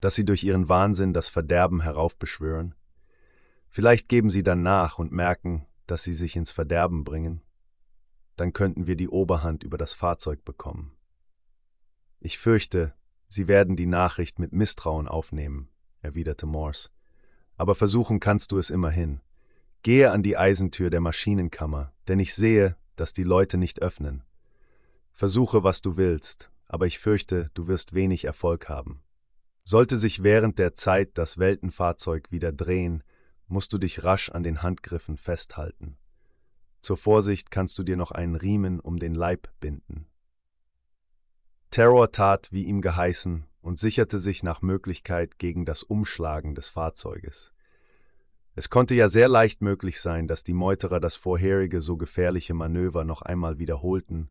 dass sie durch ihren Wahnsinn das Verderben heraufbeschwören, Vielleicht geben sie dann nach und merken, dass sie sich ins Verderben bringen. Dann könnten wir die Oberhand über das Fahrzeug bekommen. Ich fürchte, Sie werden die Nachricht mit Misstrauen aufnehmen, erwiderte Morse. Aber versuchen kannst du es immerhin. Gehe an die Eisentür der Maschinenkammer, denn ich sehe, dass die Leute nicht öffnen. Versuche, was du willst, aber ich fürchte, du wirst wenig Erfolg haben. Sollte sich während der Zeit das Weltenfahrzeug wieder drehen, musst du dich rasch an den Handgriffen festhalten. Zur Vorsicht kannst du dir noch einen Riemen um den Leib binden. Terror tat, wie ihm geheißen, und sicherte sich nach Möglichkeit gegen das Umschlagen des Fahrzeuges. Es konnte ja sehr leicht möglich sein, dass die Meuterer das vorherige so gefährliche Manöver noch einmal wiederholten,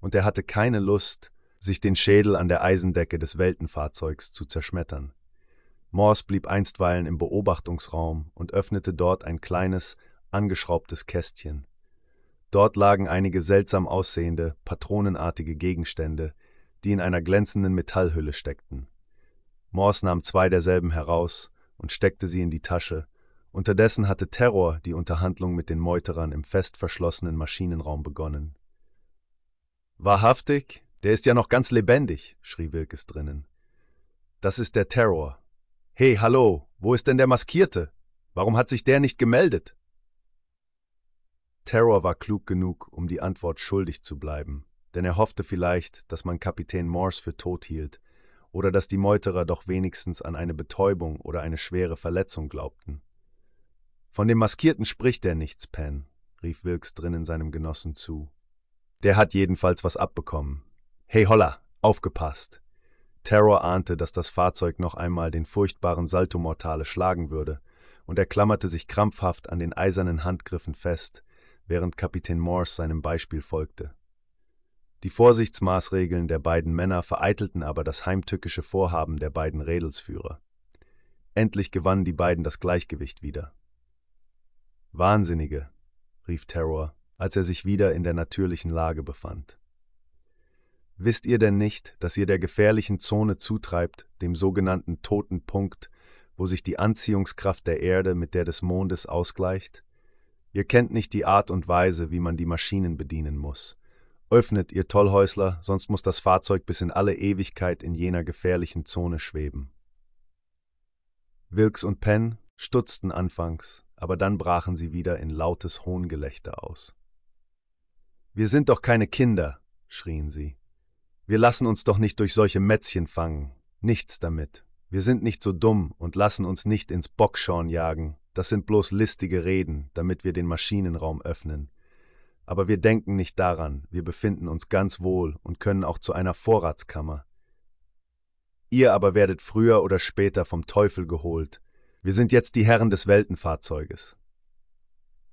und er hatte keine Lust, sich den Schädel an der Eisendecke des Weltenfahrzeugs zu zerschmettern. Morse blieb einstweilen im Beobachtungsraum und öffnete dort ein kleines, angeschraubtes Kästchen. Dort lagen einige seltsam aussehende, patronenartige Gegenstände, die in einer glänzenden Metallhülle steckten. Morse nahm zwei derselben heraus und steckte sie in die Tasche. Unterdessen hatte Terror die Unterhandlung mit den Meuterern im fest verschlossenen Maschinenraum begonnen. Wahrhaftig? Der ist ja noch ganz lebendig, schrie Wilkes drinnen. Das ist der Terror, Hey, hallo, wo ist denn der Maskierte? Warum hat sich der nicht gemeldet? Terror war klug genug, um die Antwort schuldig zu bleiben, denn er hoffte vielleicht, dass man Kapitän Morse für tot hielt oder dass die Meuterer doch wenigstens an eine Betäubung oder eine schwere Verletzung glaubten. Von dem Maskierten spricht er nichts, Penn, rief Wilkes drinnen seinem Genossen zu. Der hat jedenfalls was abbekommen. Hey, holla, aufgepasst! Terror ahnte, dass das Fahrzeug noch einmal den furchtbaren Salto Mortale schlagen würde, und er klammerte sich krampfhaft an den eisernen Handgriffen fest, während Kapitän Morse seinem Beispiel folgte. Die Vorsichtsmaßregeln der beiden Männer vereitelten aber das heimtückische Vorhaben der beiden Rädelsführer. Endlich gewannen die beiden das Gleichgewicht wieder. Wahnsinnige, rief Terror, als er sich wieder in der natürlichen Lage befand. Wisst ihr denn nicht, dass ihr der gefährlichen Zone zutreibt, dem sogenannten toten Punkt, wo sich die Anziehungskraft der Erde mit der des Mondes ausgleicht? Ihr kennt nicht die Art und Weise, wie man die Maschinen bedienen muss. Öffnet, ihr Tollhäusler, sonst muss das Fahrzeug bis in alle Ewigkeit in jener gefährlichen Zone schweben. Wilkes und Penn stutzten anfangs, aber dann brachen sie wieder in lautes Hohngelächter aus. Wir sind doch keine Kinder, schrien sie. Wir lassen uns doch nicht durch solche Mätzchen fangen. Nichts damit. Wir sind nicht so dumm und lassen uns nicht ins Bockschorn jagen. Das sind bloß listige Reden, damit wir den Maschinenraum öffnen. Aber wir denken nicht daran, wir befinden uns ganz wohl und können auch zu einer Vorratskammer. Ihr aber werdet früher oder später vom Teufel geholt. Wir sind jetzt die Herren des Weltenfahrzeuges.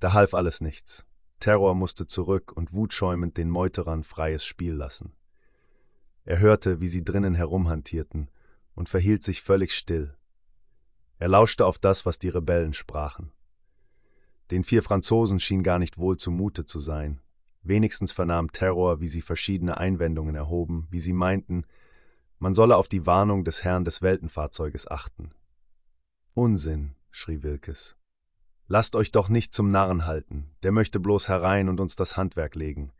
Da half alles nichts. Terror musste zurück und wutschäumend den Meuterern freies Spiel lassen. Er hörte, wie sie drinnen herumhantierten, und verhielt sich völlig still. Er lauschte auf das, was die Rebellen sprachen. Den vier Franzosen schien gar nicht wohl zumute zu sein. Wenigstens vernahm Terror, wie sie verschiedene Einwendungen erhoben, wie sie meinten, man solle auf die Warnung des Herrn des Weltenfahrzeuges achten. Unsinn, schrie Wilkes. Lasst euch doch nicht zum Narren halten, der möchte bloß herein und uns das Handwerk legen.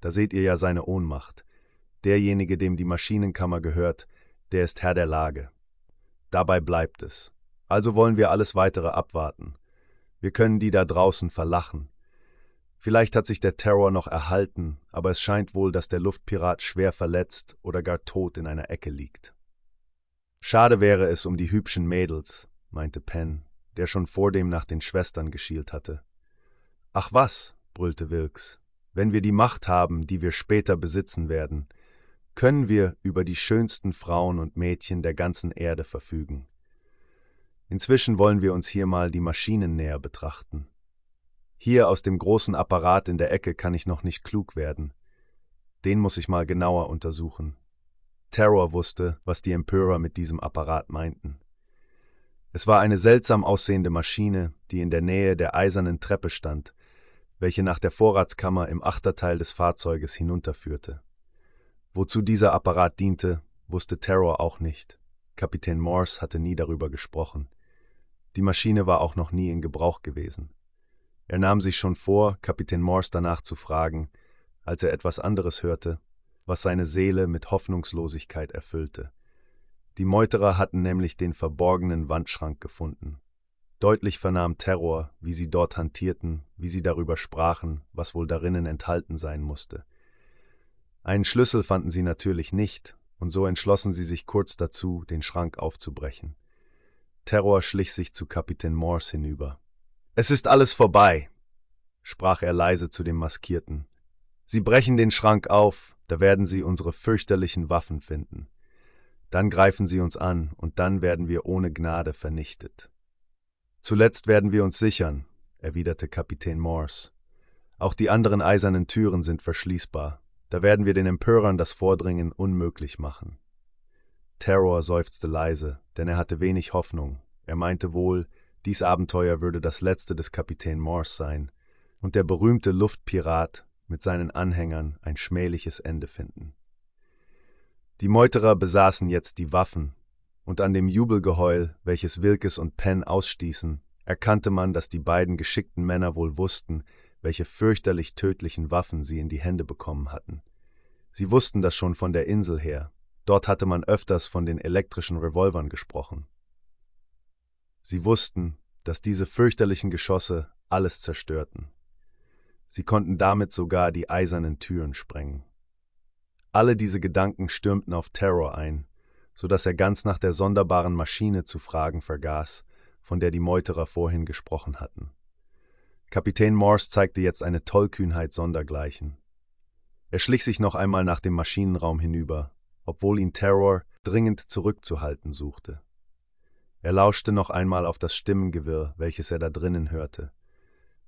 Da seht ihr ja seine Ohnmacht. Derjenige, dem die Maschinenkammer gehört, der ist Herr der Lage. Dabei bleibt es. Also wollen wir alles weitere abwarten. Wir können die da draußen verlachen. Vielleicht hat sich der Terror noch erhalten, aber es scheint wohl, dass der Luftpirat schwer verletzt oder gar tot in einer Ecke liegt. Schade wäre es um die hübschen Mädels, meinte Penn, der schon vordem nach den Schwestern geschielt hatte. Ach was, brüllte Wilkes, wenn wir die Macht haben, die wir später besitzen werden, können wir über die schönsten Frauen und Mädchen der ganzen Erde verfügen. Inzwischen wollen wir uns hier mal die Maschinen näher betrachten. Hier aus dem großen Apparat in der Ecke kann ich noch nicht klug werden. Den muss ich mal genauer untersuchen. Terror wusste, was die Empörer mit diesem Apparat meinten. Es war eine seltsam aussehende Maschine, die in der Nähe der eisernen Treppe stand, welche nach der Vorratskammer im Achterteil des Fahrzeuges hinunterführte. Wozu dieser Apparat diente, wusste Terror auch nicht. Kapitän Morse hatte nie darüber gesprochen. Die Maschine war auch noch nie in Gebrauch gewesen. Er nahm sich schon vor, Kapitän Morse danach zu fragen, als er etwas anderes hörte, was seine Seele mit Hoffnungslosigkeit erfüllte. Die Meuterer hatten nämlich den verborgenen Wandschrank gefunden. Deutlich vernahm Terror, wie sie dort hantierten, wie sie darüber sprachen, was wohl darinnen enthalten sein musste. Einen Schlüssel fanden sie natürlich nicht, und so entschlossen sie sich kurz dazu, den Schrank aufzubrechen. Terror schlich sich zu Kapitän Morse hinüber. Es ist alles vorbei, sprach er leise zu dem Maskierten. Sie brechen den Schrank auf, da werden Sie unsere fürchterlichen Waffen finden. Dann greifen Sie uns an, und dann werden wir ohne Gnade vernichtet. Zuletzt werden wir uns sichern, erwiderte Kapitän Morse. Auch die anderen eisernen Türen sind verschließbar. Da werden wir den Empörern das Vordringen unmöglich machen. Terror seufzte leise, denn er hatte wenig Hoffnung. Er meinte wohl, dies Abenteuer würde das letzte des Kapitän Morse sein und der berühmte Luftpirat mit seinen Anhängern ein schmähliches Ende finden. Die Meuterer besaßen jetzt die Waffen, und an dem Jubelgeheul, welches Wilkes und Penn ausstießen, erkannte man, dass die beiden geschickten Männer wohl wussten, welche fürchterlich tödlichen Waffen sie in die Hände bekommen hatten. Sie wussten das schon von der Insel her, dort hatte man öfters von den elektrischen Revolvern gesprochen. Sie wussten, dass diese fürchterlichen Geschosse alles zerstörten. Sie konnten damit sogar die eisernen Türen sprengen. Alle diese Gedanken stürmten auf Terror ein, so dass er ganz nach der sonderbaren Maschine zu fragen vergaß, von der die Meuterer vorhin gesprochen hatten. Kapitän Morse zeigte jetzt eine Tollkühnheit sondergleichen. Er schlich sich noch einmal nach dem Maschinenraum hinüber, obwohl ihn Terror dringend zurückzuhalten suchte. Er lauschte noch einmal auf das Stimmengewirr, welches er da drinnen hörte.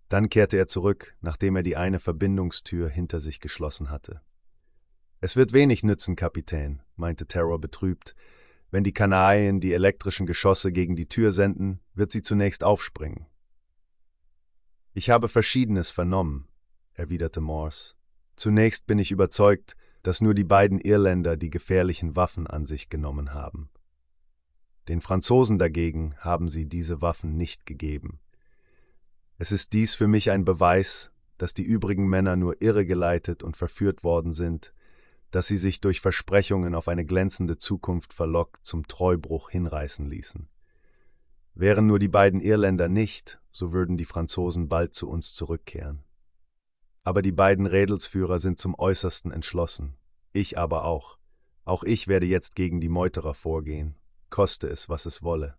Dann kehrte er zurück, nachdem er die eine Verbindungstür hinter sich geschlossen hatte. Es wird wenig nützen, Kapitän, meinte Terror betrübt. Wenn die Kanarien die elektrischen Geschosse gegen die Tür senden, wird sie zunächst aufspringen. Ich habe Verschiedenes vernommen, erwiderte Morse. Zunächst bin ich überzeugt, dass nur die beiden Irländer die gefährlichen Waffen an sich genommen haben. Den Franzosen dagegen haben sie diese Waffen nicht gegeben. Es ist dies für mich ein Beweis, dass die übrigen Männer nur irregeleitet und verführt worden sind, dass sie sich durch Versprechungen auf eine glänzende Zukunft verlockt zum Treubruch hinreißen ließen. Wären nur die beiden Irländer nicht, so würden die Franzosen bald zu uns zurückkehren. Aber die beiden Rädelsführer sind zum äußersten entschlossen. Ich aber auch. Auch ich werde jetzt gegen die Meuterer vorgehen, koste es, was es wolle.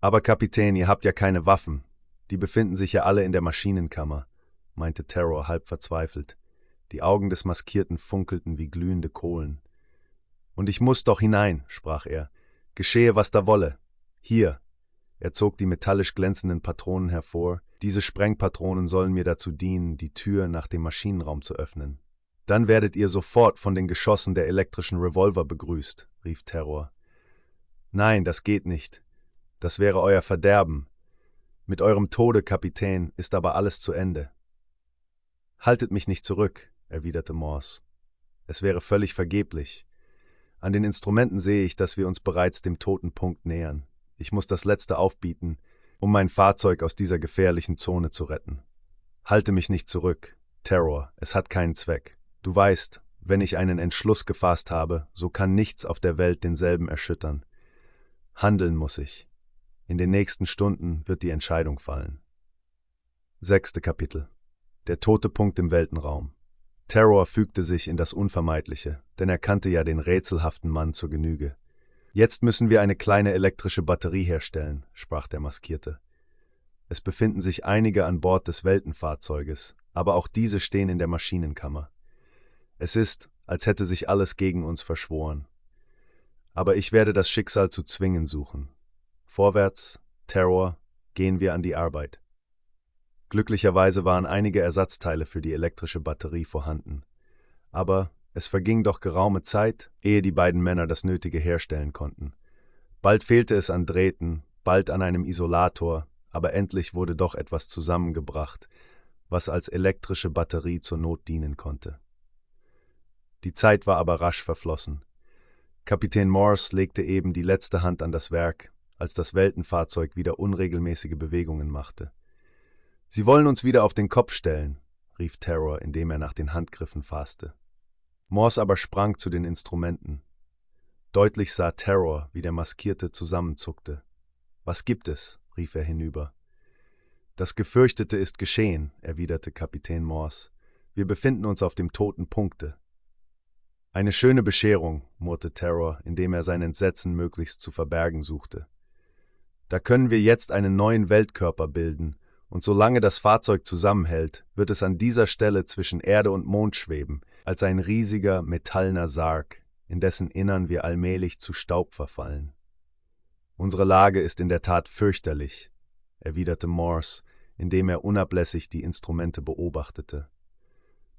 Aber Kapitän, ihr habt ja keine Waffen. Die befinden sich ja alle in der Maschinenkammer, meinte Terror halb verzweifelt. Die Augen des Maskierten funkelten wie glühende Kohlen. Und ich muss doch hinein, sprach er. Geschehe, was da wolle. Hier. Er zog die metallisch glänzenden Patronen hervor. Diese Sprengpatronen sollen mir dazu dienen, die Tür nach dem Maschinenraum zu öffnen. Dann werdet ihr sofort von den Geschossen der elektrischen Revolver begrüßt, rief Terror. Nein, das geht nicht. Das wäre euer Verderben. Mit eurem Tode, Kapitän, ist aber alles zu Ende. Haltet mich nicht zurück, erwiderte Morse. Es wäre völlig vergeblich. An den Instrumenten sehe ich, dass wir uns bereits dem toten Punkt nähern. Ich muss das letzte aufbieten, um mein Fahrzeug aus dieser gefährlichen Zone zu retten. Halte mich nicht zurück. Terror, es hat keinen Zweck. Du weißt, wenn ich einen Entschluss gefasst habe, so kann nichts auf der Welt denselben erschüttern. Handeln muss ich. In den nächsten Stunden wird die Entscheidung fallen. Sechste Kapitel Der tote Punkt im Weltenraum. Terror fügte sich in das Unvermeidliche, denn er kannte ja den rätselhaften Mann zur Genüge. Jetzt müssen wir eine kleine elektrische Batterie herstellen, sprach der Maskierte. Es befinden sich einige an Bord des Weltenfahrzeuges, aber auch diese stehen in der Maschinenkammer. Es ist, als hätte sich alles gegen uns verschworen. Aber ich werde das Schicksal zu zwingen suchen. Vorwärts, Terror, gehen wir an die Arbeit. Glücklicherweise waren einige Ersatzteile für die elektrische Batterie vorhanden. Aber es verging doch geraume Zeit, ehe die beiden Männer das Nötige herstellen konnten. Bald fehlte es an Drähten, bald an einem Isolator, aber endlich wurde doch etwas zusammengebracht, was als elektrische Batterie zur Not dienen konnte. Die Zeit war aber rasch verflossen. Kapitän Morse legte eben die letzte Hand an das Werk, als das Weltenfahrzeug wieder unregelmäßige Bewegungen machte. Sie wollen uns wieder auf den Kopf stellen, rief Terror, indem er nach den Handgriffen fasste. Morse aber sprang zu den Instrumenten. Deutlich sah Terror, wie der Maskierte zusammenzuckte. Was gibt es? rief er hinüber. Das Gefürchtete ist geschehen, erwiderte Kapitän Morse. Wir befinden uns auf dem toten Punkte. Eine schöne Bescherung, murrte Terror, indem er sein Entsetzen möglichst zu verbergen suchte. Da können wir jetzt einen neuen Weltkörper bilden, und solange das Fahrzeug zusammenhält, wird es an dieser Stelle zwischen Erde und Mond schweben, als ein riesiger metallener Sarg, in dessen Innern wir allmählich zu Staub verfallen. Unsere Lage ist in der Tat fürchterlich, erwiderte Morse, indem er unablässig die Instrumente beobachtete.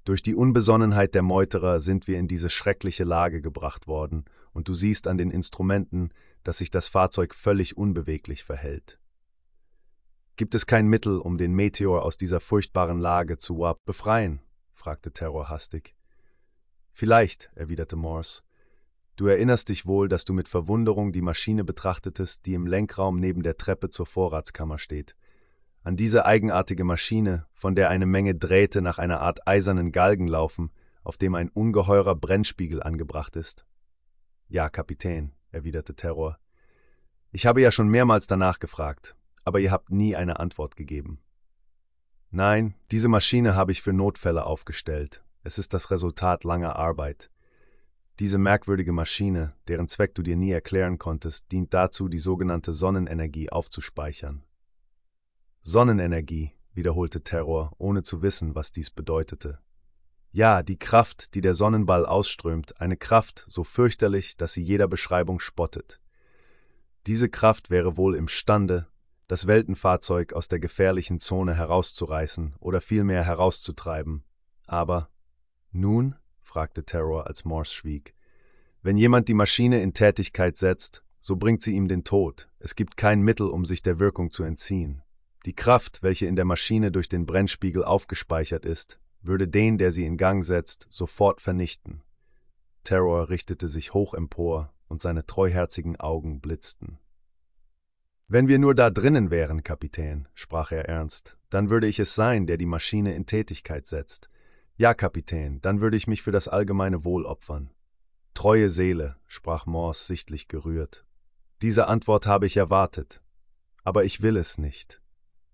Durch die Unbesonnenheit der Meuterer sind wir in diese schreckliche Lage gebracht worden, und du siehst an den Instrumenten, dass sich das Fahrzeug völlig unbeweglich verhält. Gibt es kein Mittel, um den Meteor aus dieser furchtbaren Lage zu befreien? fragte Terror hastig. Vielleicht, erwiderte Morse. Du erinnerst dich wohl, dass du mit Verwunderung die Maschine betrachtetest, die im Lenkraum neben der Treppe zur Vorratskammer steht. An diese eigenartige Maschine, von der eine Menge Drähte nach einer Art eisernen Galgen laufen, auf dem ein ungeheurer Brennspiegel angebracht ist. Ja, Kapitän, erwiderte Terror. Ich habe ja schon mehrmals danach gefragt, aber ihr habt nie eine Antwort gegeben. Nein, diese Maschine habe ich für Notfälle aufgestellt, es ist das Resultat langer Arbeit. Diese merkwürdige Maschine, deren Zweck du dir nie erklären konntest, dient dazu, die sogenannte Sonnenenergie aufzuspeichern. Sonnenenergie, wiederholte Terror, ohne zu wissen, was dies bedeutete. Ja, die Kraft, die der Sonnenball ausströmt, eine Kraft so fürchterlich, dass sie jeder Beschreibung spottet. Diese Kraft wäre wohl imstande, das Weltenfahrzeug aus der gefährlichen Zone herauszureißen oder vielmehr herauszutreiben, aber nun? fragte Terror, als Morse schwieg. Wenn jemand die Maschine in Tätigkeit setzt, so bringt sie ihm den Tod. Es gibt kein Mittel, um sich der Wirkung zu entziehen. Die Kraft, welche in der Maschine durch den Brennspiegel aufgespeichert ist, würde den, der sie in Gang setzt, sofort vernichten. Terror richtete sich hoch empor und seine treuherzigen Augen blitzten. Wenn wir nur da drinnen wären, Kapitän, sprach er ernst, dann würde ich es sein, der die Maschine in Tätigkeit setzt. Ja, Kapitän, dann würde ich mich für das allgemeine Wohl opfern. Treue Seele, sprach Morse sichtlich gerührt. Diese Antwort habe ich erwartet. Aber ich will es nicht.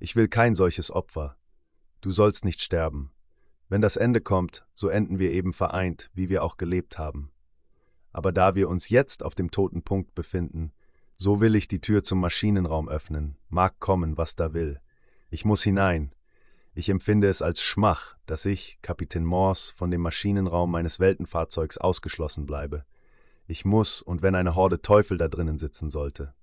Ich will kein solches Opfer. Du sollst nicht sterben. Wenn das Ende kommt, so enden wir eben vereint, wie wir auch gelebt haben. Aber da wir uns jetzt auf dem toten Punkt befinden, so will ich die Tür zum Maschinenraum öffnen, mag kommen, was da will. Ich muss hinein. Ich empfinde es als Schmach, dass ich, Kapitän Morse, von dem Maschinenraum meines Weltenfahrzeugs ausgeschlossen bleibe. Ich muss, und wenn eine Horde Teufel da drinnen sitzen sollte.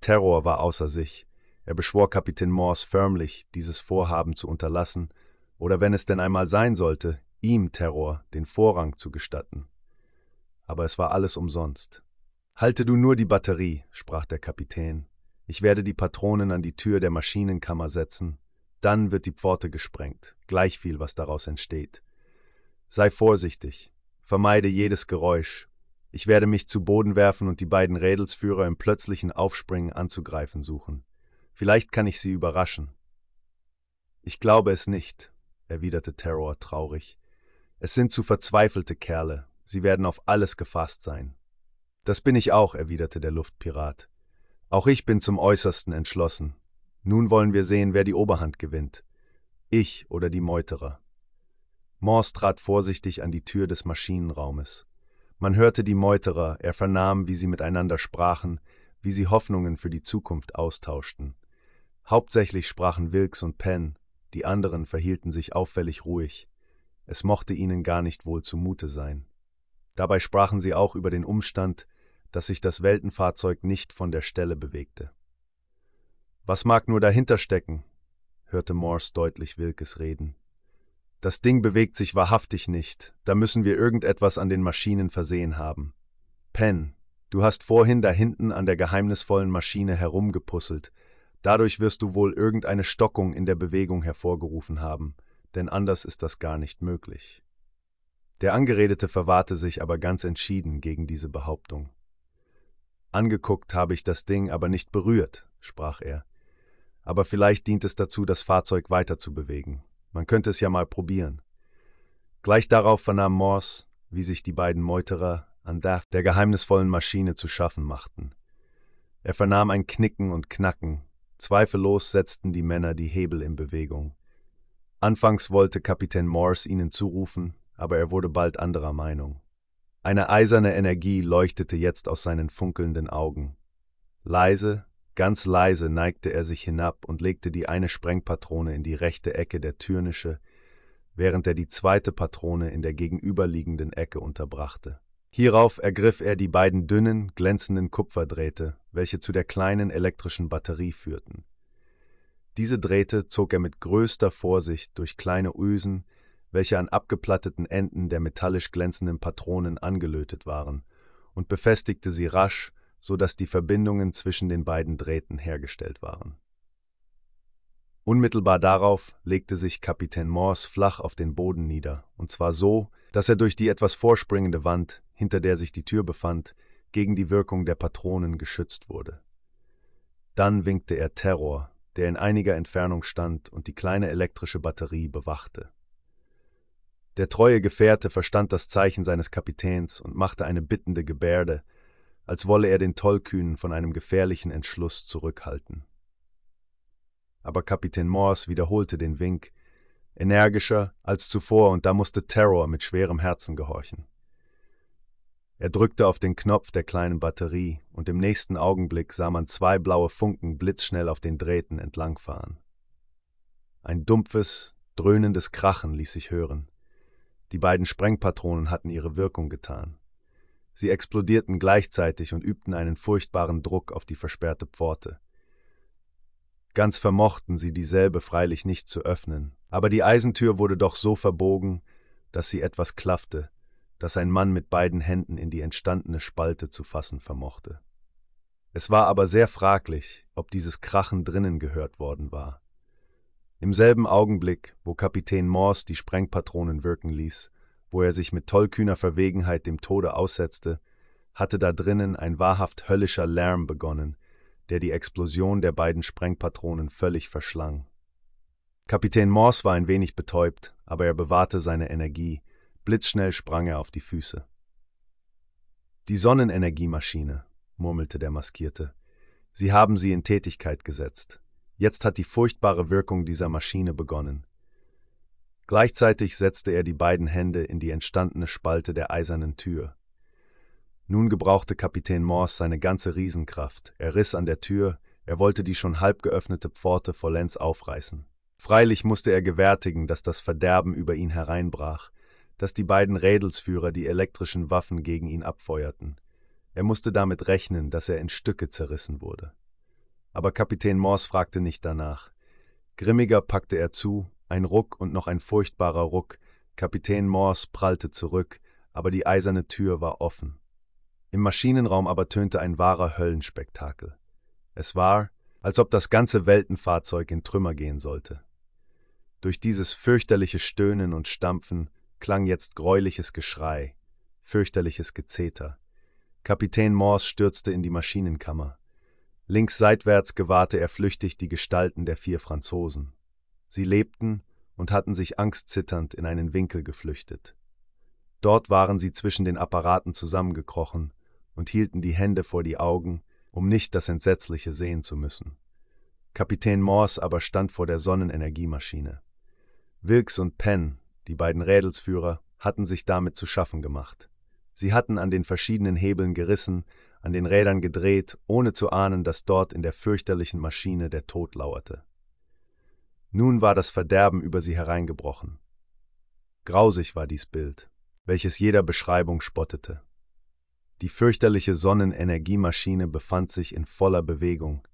Terror war außer sich. Er beschwor Kapitän Morse förmlich, dieses Vorhaben zu unterlassen, oder wenn es denn einmal sein sollte, ihm Terror den Vorrang zu gestatten. Aber es war alles umsonst. Halte du nur die Batterie, sprach der Kapitän. Ich werde die Patronen an die Tür der Maschinenkammer setzen. Dann wird die Pforte gesprengt, gleichviel, was daraus entsteht. Sei vorsichtig, vermeide jedes Geräusch. Ich werde mich zu Boden werfen und die beiden Rädelsführer im plötzlichen Aufspringen anzugreifen suchen. Vielleicht kann ich sie überraschen. Ich glaube es nicht, erwiderte Terror traurig. Es sind zu verzweifelte Kerle, sie werden auf alles gefasst sein. Das bin ich auch, erwiderte der Luftpirat. Auch ich bin zum Äußersten entschlossen. Nun wollen wir sehen, wer die Oberhand gewinnt. Ich oder die Meuterer. Morse trat vorsichtig an die Tür des Maschinenraumes. Man hörte die Meuterer, er vernahm, wie sie miteinander sprachen, wie sie Hoffnungen für die Zukunft austauschten. Hauptsächlich sprachen Wilkes und Penn, die anderen verhielten sich auffällig ruhig. Es mochte ihnen gar nicht wohl zumute sein. Dabei sprachen sie auch über den Umstand, dass sich das Weltenfahrzeug nicht von der Stelle bewegte. Was mag nur dahinter stecken? hörte Morse deutlich Wilkes reden. Das Ding bewegt sich wahrhaftig nicht, da müssen wir irgendetwas an den Maschinen versehen haben. Penn, du hast vorhin da hinten an der geheimnisvollen Maschine herumgepusselt, dadurch wirst du wohl irgendeine Stockung in der Bewegung hervorgerufen haben, denn anders ist das gar nicht möglich. Der Angeredete verwahrte sich aber ganz entschieden gegen diese Behauptung. Angeguckt habe ich das Ding, aber nicht berührt, sprach er. Aber vielleicht dient es dazu, das Fahrzeug weiter zu bewegen. Man könnte es ja mal probieren. Gleich darauf vernahm Morse, wie sich die beiden Meuterer an der geheimnisvollen Maschine zu schaffen machten. Er vernahm ein Knicken und Knacken. Zweifellos setzten die Männer die Hebel in Bewegung. Anfangs wollte Kapitän Morse ihnen zurufen, aber er wurde bald anderer Meinung. Eine eiserne Energie leuchtete jetzt aus seinen funkelnden Augen. Leise, ganz leise neigte er sich hinab und legte die eine Sprengpatrone in die rechte Ecke der Türnische, während er die zweite Patrone in der gegenüberliegenden Ecke unterbrachte. Hierauf ergriff er die beiden dünnen, glänzenden Kupferdrähte, welche zu der kleinen elektrischen Batterie führten. Diese Drähte zog er mit größter Vorsicht durch kleine Ösen, welche an abgeplatteten Enden der metallisch glänzenden Patronen angelötet waren, und befestigte sie rasch, so dass die Verbindungen zwischen den beiden Drähten hergestellt waren. Unmittelbar darauf legte sich Kapitän Morse flach auf den Boden nieder, und zwar so, dass er durch die etwas vorspringende Wand, hinter der sich die Tür befand, gegen die Wirkung der Patronen geschützt wurde. Dann winkte er Terror, der in einiger Entfernung stand und die kleine elektrische Batterie bewachte. Der treue Gefährte verstand das Zeichen seines Kapitäns und machte eine bittende Gebärde, als wolle er den Tollkühnen von einem gefährlichen Entschluss zurückhalten. Aber Kapitän Morse wiederholte den Wink, energischer als zuvor, und da musste Terror mit schwerem Herzen gehorchen. Er drückte auf den Knopf der kleinen Batterie, und im nächsten Augenblick sah man zwei blaue Funken blitzschnell auf den Drähten entlangfahren. Ein dumpfes, dröhnendes Krachen ließ sich hören. Die beiden Sprengpatronen hatten ihre Wirkung getan. Sie explodierten gleichzeitig und übten einen furchtbaren Druck auf die versperrte Pforte. Ganz vermochten sie dieselbe freilich nicht zu öffnen, aber die Eisentür wurde doch so verbogen, dass sie etwas klaffte, dass ein Mann mit beiden Händen in die entstandene Spalte zu fassen vermochte. Es war aber sehr fraglich, ob dieses Krachen drinnen gehört worden war. Im selben Augenblick, wo Kapitän Morse die Sprengpatronen wirken ließ, wo er sich mit tollkühner Verwegenheit dem Tode aussetzte, hatte da drinnen ein wahrhaft höllischer Lärm begonnen, der die Explosion der beiden Sprengpatronen völlig verschlang. Kapitän Morse war ein wenig betäubt, aber er bewahrte seine Energie, blitzschnell sprang er auf die Füße. Die Sonnenenergiemaschine, murmelte der Maskierte. Sie haben sie in Tätigkeit gesetzt. Jetzt hat die furchtbare Wirkung dieser Maschine begonnen. Gleichzeitig setzte er die beiden Hände in die entstandene Spalte der eisernen Tür. Nun gebrauchte Kapitän Morse seine ganze Riesenkraft. Er riss an der Tür, er wollte die schon halb geöffnete Pforte vollends aufreißen. Freilich musste er gewärtigen, dass das Verderben über ihn hereinbrach, dass die beiden Rädelsführer die elektrischen Waffen gegen ihn abfeuerten. Er musste damit rechnen, dass er in Stücke zerrissen wurde. Aber Kapitän Morse fragte nicht danach. Grimmiger packte er zu, ein Ruck und noch ein furchtbarer Ruck. Kapitän Morse prallte zurück, aber die eiserne Tür war offen. Im Maschinenraum aber tönte ein wahrer Höllenspektakel. Es war, als ob das ganze Weltenfahrzeug in Trümmer gehen sollte. Durch dieses fürchterliche Stöhnen und Stampfen klang jetzt greuliches Geschrei, fürchterliches Gezeter. Kapitän Morse stürzte in die Maschinenkammer. Links seitwärts gewahrte er flüchtig die Gestalten der vier Franzosen. Sie lebten und hatten sich angstzitternd in einen Winkel geflüchtet. Dort waren sie zwischen den Apparaten zusammengekrochen und hielten die Hände vor die Augen, um nicht das Entsetzliche sehen zu müssen. Kapitän Morse aber stand vor der Sonnenenergiemaschine. Wilkes und Penn, die beiden Rädelsführer, hatten sich damit zu schaffen gemacht. Sie hatten an den verschiedenen Hebeln gerissen, an den Rädern gedreht, ohne zu ahnen, dass dort in der fürchterlichen Maschine der Tod lauerte. Nun war das Verderben über sie hereingebrochen. Grausig war dies Bild, welches jeder Beschreibung spottete. Die fürchterliche Sonnenenergiemaschine befand sich in voller Bewegung.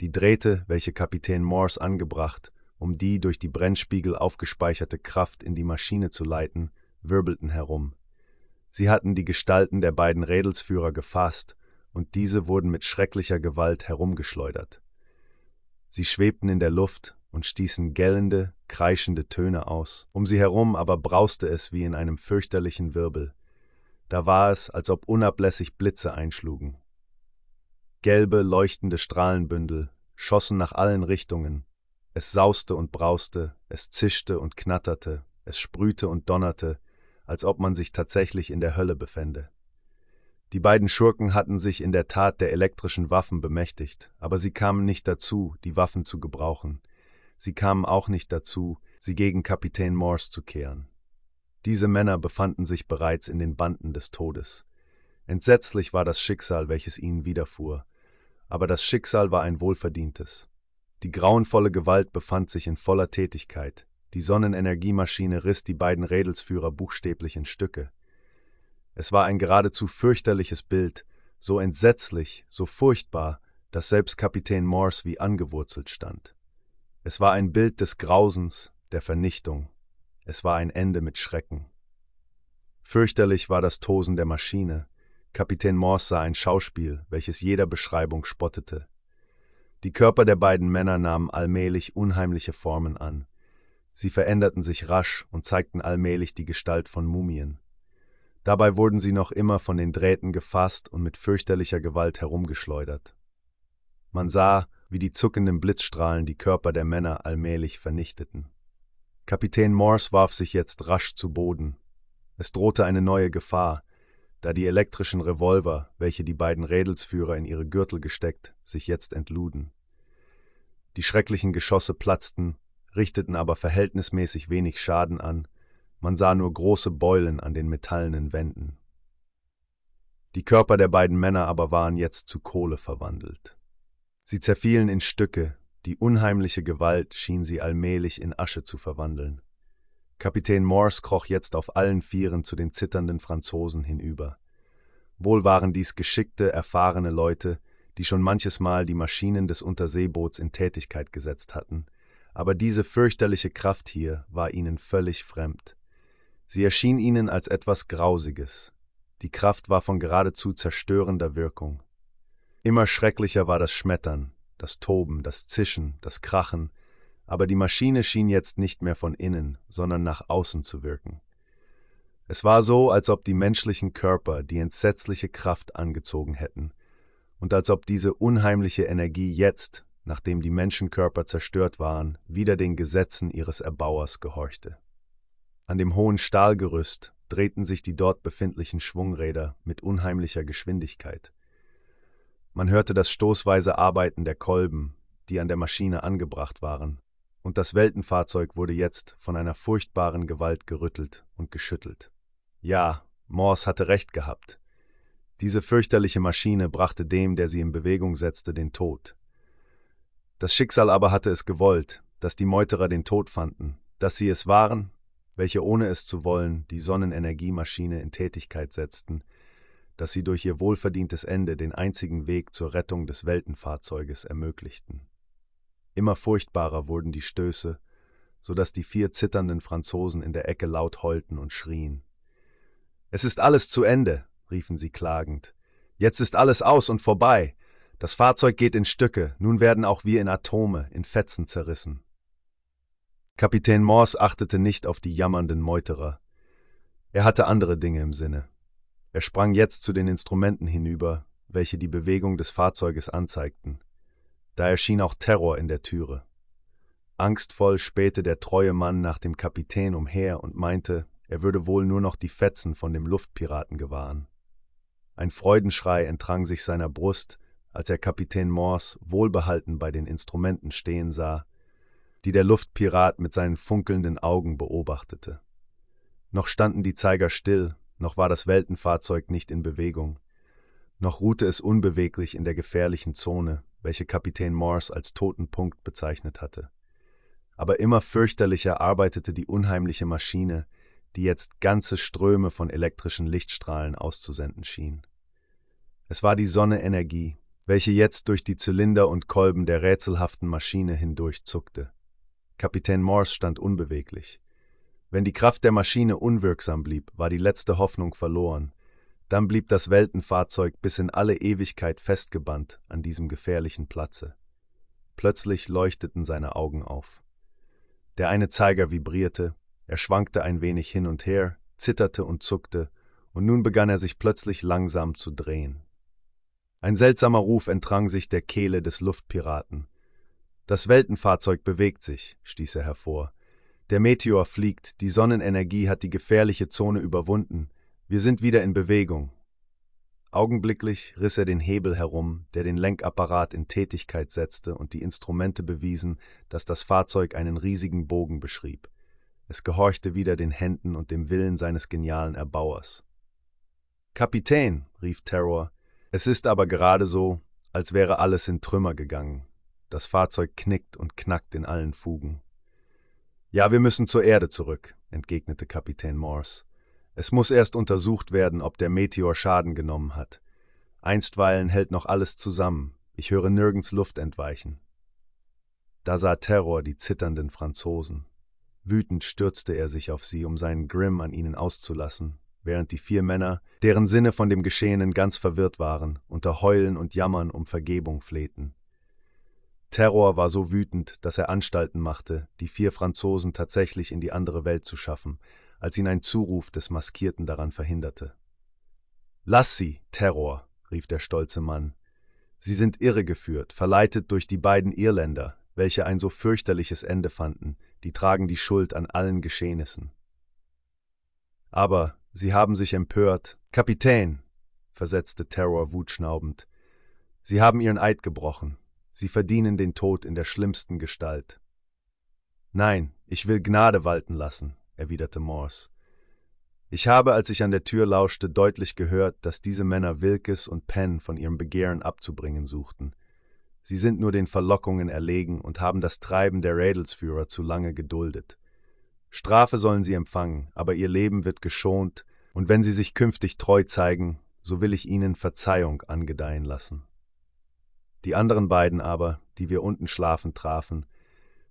Die Drähte, welche Kapitän Morse angebracht, um die durch die Brennspiegel aufgespeicherte Kraft in die Maschine zu leiten, wirbelten herum. Sie hatten die Gestalten der beiden Rädelsführer gefasst, und diese wurden mit schrecklicher Gewalt herumgeschleudert. Sie schwebten in der Luft und stießen gellende, kreischende Töne aus. Um sie herum aber brauste es wie in einem fürchterlichen Wirbel. Da war es, als ob unablässig Blitze einschlugen. Gelbe, leuchtende Strahlenbündel schossen nach allen Richtungen. Es sauste und brauste, es zischte und knatterte, es sprühte und donnerte, als ob man sich tatsächlich in der Hölle befände. Die beiden Schurken hatten sich in der Tat der elektrischen Waffen bemächtigt, aber sie kamen nicht dazu, die Waffen zu gebrauchen. Sie kamen auch nicht dazu, sie gegen Kapitän Morse zu kehren. Diese Männer befanden sich bereits in den Banden des Todes. Entsetzlich war das Schicksal, welches ihnen widerfuhr, aber das Schicksal war ein wohlverdientes. Die grauenvolle Gewalt befand sich in voller Tätigkeit. Die Sonnenenergiemaschine riss die beiden Rädelsführer buchstäblich in Stücke. Es war ein geradezu fürchterliches Bild, so entsetzlich, so furchtbar, dass selbst Kapitän Morse wie angewurzelt stand. Es war ein Bild des Grausens, der Vernichtung. Es war ein Ende mit Schrecken. Fürchterlich war das Tosen der Maschine. Kapitän Morse sah ein Schauspiel, welches jeder Beschreibung spottete. Die Körper der beiden Männer nahmen allmählich unheimliche Formen an. Sie veränderten sich rasch und zeigten allmählich die Gestalt von Mumien. Dabei wurden sie noch immer von den Drähten gefasst und mit fürchterlicher Gewalt herumgeschleudert. Man sah, wie die zuckenden Blitzstrahlen die Körper der Männer allmählich vernichteten. Kapitän Morse warf sich jetzt rasch zu Boden. Es drohte eine neue Gefahr, da die elektrischen Revolver, welche die beiden Rädelsführer in ihre Gürtel gesteckt, sich jetzt entluden. Die schrecklichen Geschosse platzten, richteten aber verhältnismäßig wenig Schaden an, man sah nur große Beulen an den metallenen Wänden. Die Körper der beiden Männer aber waren jetzt zu Kohle verwandelt. Sie zerfielen in Stücke, die unheimliche Gewalt schien sie allmählich in Asche zu verwandeln. Kapitän Morse kroch jetzt auf allen Vieren zu den zitternden Franzosen hinüber. Wohl waren dies geschickte, erfahrene Leute, die schon manches Mal die Maschinen des Unterseeboots in Tätigkeit gesetzt hatten, aber diese fürchterliche Kraft hier war ihnen völlig fremd. Sie erschien ihnen als etwas Grausiges. Die Kraft war von geradezu zerstörender Wirkung. Immer schrecklicher war das Schmettern, das Toben, das Zischen, das Krachen, aber die Maschine schien jetzt nicht mehr von innen, sondern nach außen zu wirken. Es war so, als ob die menschlichen Körper die entsetzliche Kraft angezogen hätten, und als ob diese unheimliche Energie jetzt, nachdem die Menschenkörper zerstört waren, wieder den Gesetzen ihres Erbauers gehorchte. An dem hohen Stahlgerüst drehten sich die dort befindlichen Schwungräder mit unheimlicher Geschwindigkeit. Man hörte das stoßweise Arbeiten der Kolben, die an der Maschine angebracht waren, und das Weltenfahrzeug wurde jetzt von einer furchtbaren Gewalt gerüttelt und geschüttelt. Ja, Morse hatte recht gehabt. Diese fürchterliche Maschine brachte dem, der sie in Bewegung setzte, den Tod. Das Schicksal aber hatte es gewollt, dass die Meuterer den Tod fanden, dass sie es waren, welche ohne es zu wollen die Sonnenenergiemaschine in Tätigkeit setzten, dass sie durch ihr wohlverdientes Ende den einzigen Weg zur Rettung des Weltenfahrzeuges ermöglichten. Immer furchtbarer wurden die Stöße, so dass die vier zitternden Franzosen in der Ecke laut heulten und schrien. Es ist alles zu Ende, riefen sie klagend. Jetzt ist alles aus und vorbei. Das Fahrzeug geht in Stücke, nun werden auch wir in Atome, in Fetzen zerrissen. Kapitän Morse achtete nicht auf die jammernden Meuterer. Er hatte andere Dinge im Sinne. Er sprang jetzt zu den Instrumenten hinüber, welche die Bewegung des Fahrzeuges anzeigten. Da erschien auch Terror in der Türe. Angstvoll spähte der treue Mann nach dem Kapitän umher und meinte, er würde wohl nur noch die Fetzen von dem Luftpiraten gewahren. Ein Freudenschrei entrang sich seiner Brust, als er Kapitän Morse wohlbehalten bei den Instrumenten stehen sah, die der Luftpirat mit seinen funkelnden Augen beobachtete. Noch standen die Zeiger still, noch war das Weltenfahrzeug nicht in Bewegung, noch ruhte es unbeweglich in der gefährlichen Zone, welche Kapitän Morse als toten Punkt bezeichnet hatte. Aber immer fürchterlicher arbeitete die unheimliche Maschine, die jetzt ganze Ströme von elektrischen Lichtstrahlen auszusenden schien. Es war die Sonnenenergie, welche jetzt durch die Zylinder und Kolben der rätselhaften Maschine hindurchzuckte. Kapitän Morse stand unbeweglich. Wenn die Kraft der Maschine unwirksam blieb, war die letzte Hoffnung verloren. Dann blieb das Weltenfahrzeug bis in alle Ewigkeit festgebannt an diesem gefährlichen Platze. Plötzlich leuchteten seine Augen auf. Der eine Zeiger vibrierte, er schwankte ein wenig hin und her, zitterte und zuckte, und nun begann er sich plötzlich langsam zu drehen. Ein seltsamer Ruf entrang sich der Kehle des Luftpiraten. Das Weltenfahrzeug bewegt sich, stieß er hervor. Der Meteor fliegt, die Sonnenenergie hat die gefährliche Zone überwunden. Wir sind wieder in Bewegung. Augenblicklich riss er den Hebel herum, der den Lenkapparat in Tätigkeit setzte und die Instrumente bewiesen, dass das Fahrzeug einen riesigen Bogen beschrieb. Es gehorchte wieder den Händen und dem Willen seines genialen Erbauers. Kapitän, rief Terror, es ist aber gerade so, als wäre alles in Trümmer gegangen. Das Fahrzeug knickt und knackt in allen Fugen. Ja, wir müssen zur Erde zurück, entgegnete Kapitän Morse. Es muss erst untersucht werden, ob der Meteor Schaden genommen hat. Einstweilen hält noch alles zusammen. Ich höre nirgends Luft entweichen. Da sah Terror die zitternden Franzosen. Wütend stürzte er sich auf sie, um seinen Grimm an ihnen auszulassen, während die vier Männer, deren Sinne von dem Geschehenen ganz verwirrt waren, unter Heulen und Jammern um Vergebung flehten. Terror war so wütend, dass er Anstalten machte, die vier Franzosen tatsächlich in die andere Welt zu schaffen, als ihn ein Zuruf des Maskierten daran verhinderte. Lass sie, Terror, rief der stolze Mann. Sie sind irregeführt, verleitet durch die beiden Irländer, welche ein so fürchterliches Ende fanden, die tragen die Schuld an allen Geschehnissen. Aber sie haben sich empört. Kapitän, versetzte Terror wutschnaubend, Sie haben ihren Eid gebrochen. Sie verdienen den Tod in der schlimmsten Gestalt. Nein, ich will Gnade walten lassen, erwiderte Morse. Ich habe, als ich an der Tür lauschte, deutlich gehört, dass diese Männer Wilkes und Penn von ihrem Begehren abzubringen suchten. Sie sind nur den Verlockungen erlegen und haben das Treiben der Rädelsführer zu lange geduldet. Strafe sollen sie empfangen, aber ihr Leben wird geschont, und wenn sie sich künftig treu zeigen, so will ich ihnen Verzeihung angedeihen lassen. Die anderen beiden aber, die wir unten schlafend trafen,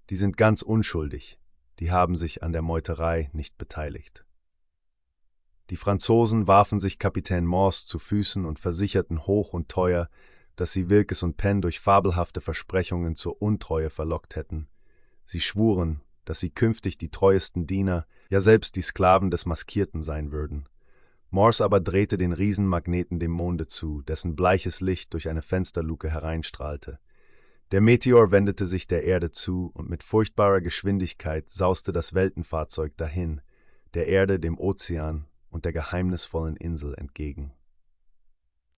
die sind ganz unschuldig, die haben sich an der Meuterei nicht beteiligt. Die Franzosen warfen sich Kapitän Morse zu Füßen und versicherten hoch und teuer, dass sie Wilkes und Penn durch fabelhafte Versprechungen zur Untreue verlockt hätten. Sie schwuren, dass sie künftig die treuesten Diener, ja selbst die Sklaven des Maskierten sein würden. Morse aber drehte den Riesenmagneten dem Monde zu, dessen bleiches Licht durch eine Fensterluke hereinstrahlte. Der Meteor wendete sich der Erde zu, und mit furchtbarer Geschwindigkeit sauste das Weltenfahrzeug dahin, der Erde, dem Ozean und der geheimnisvollen Insel entgegen.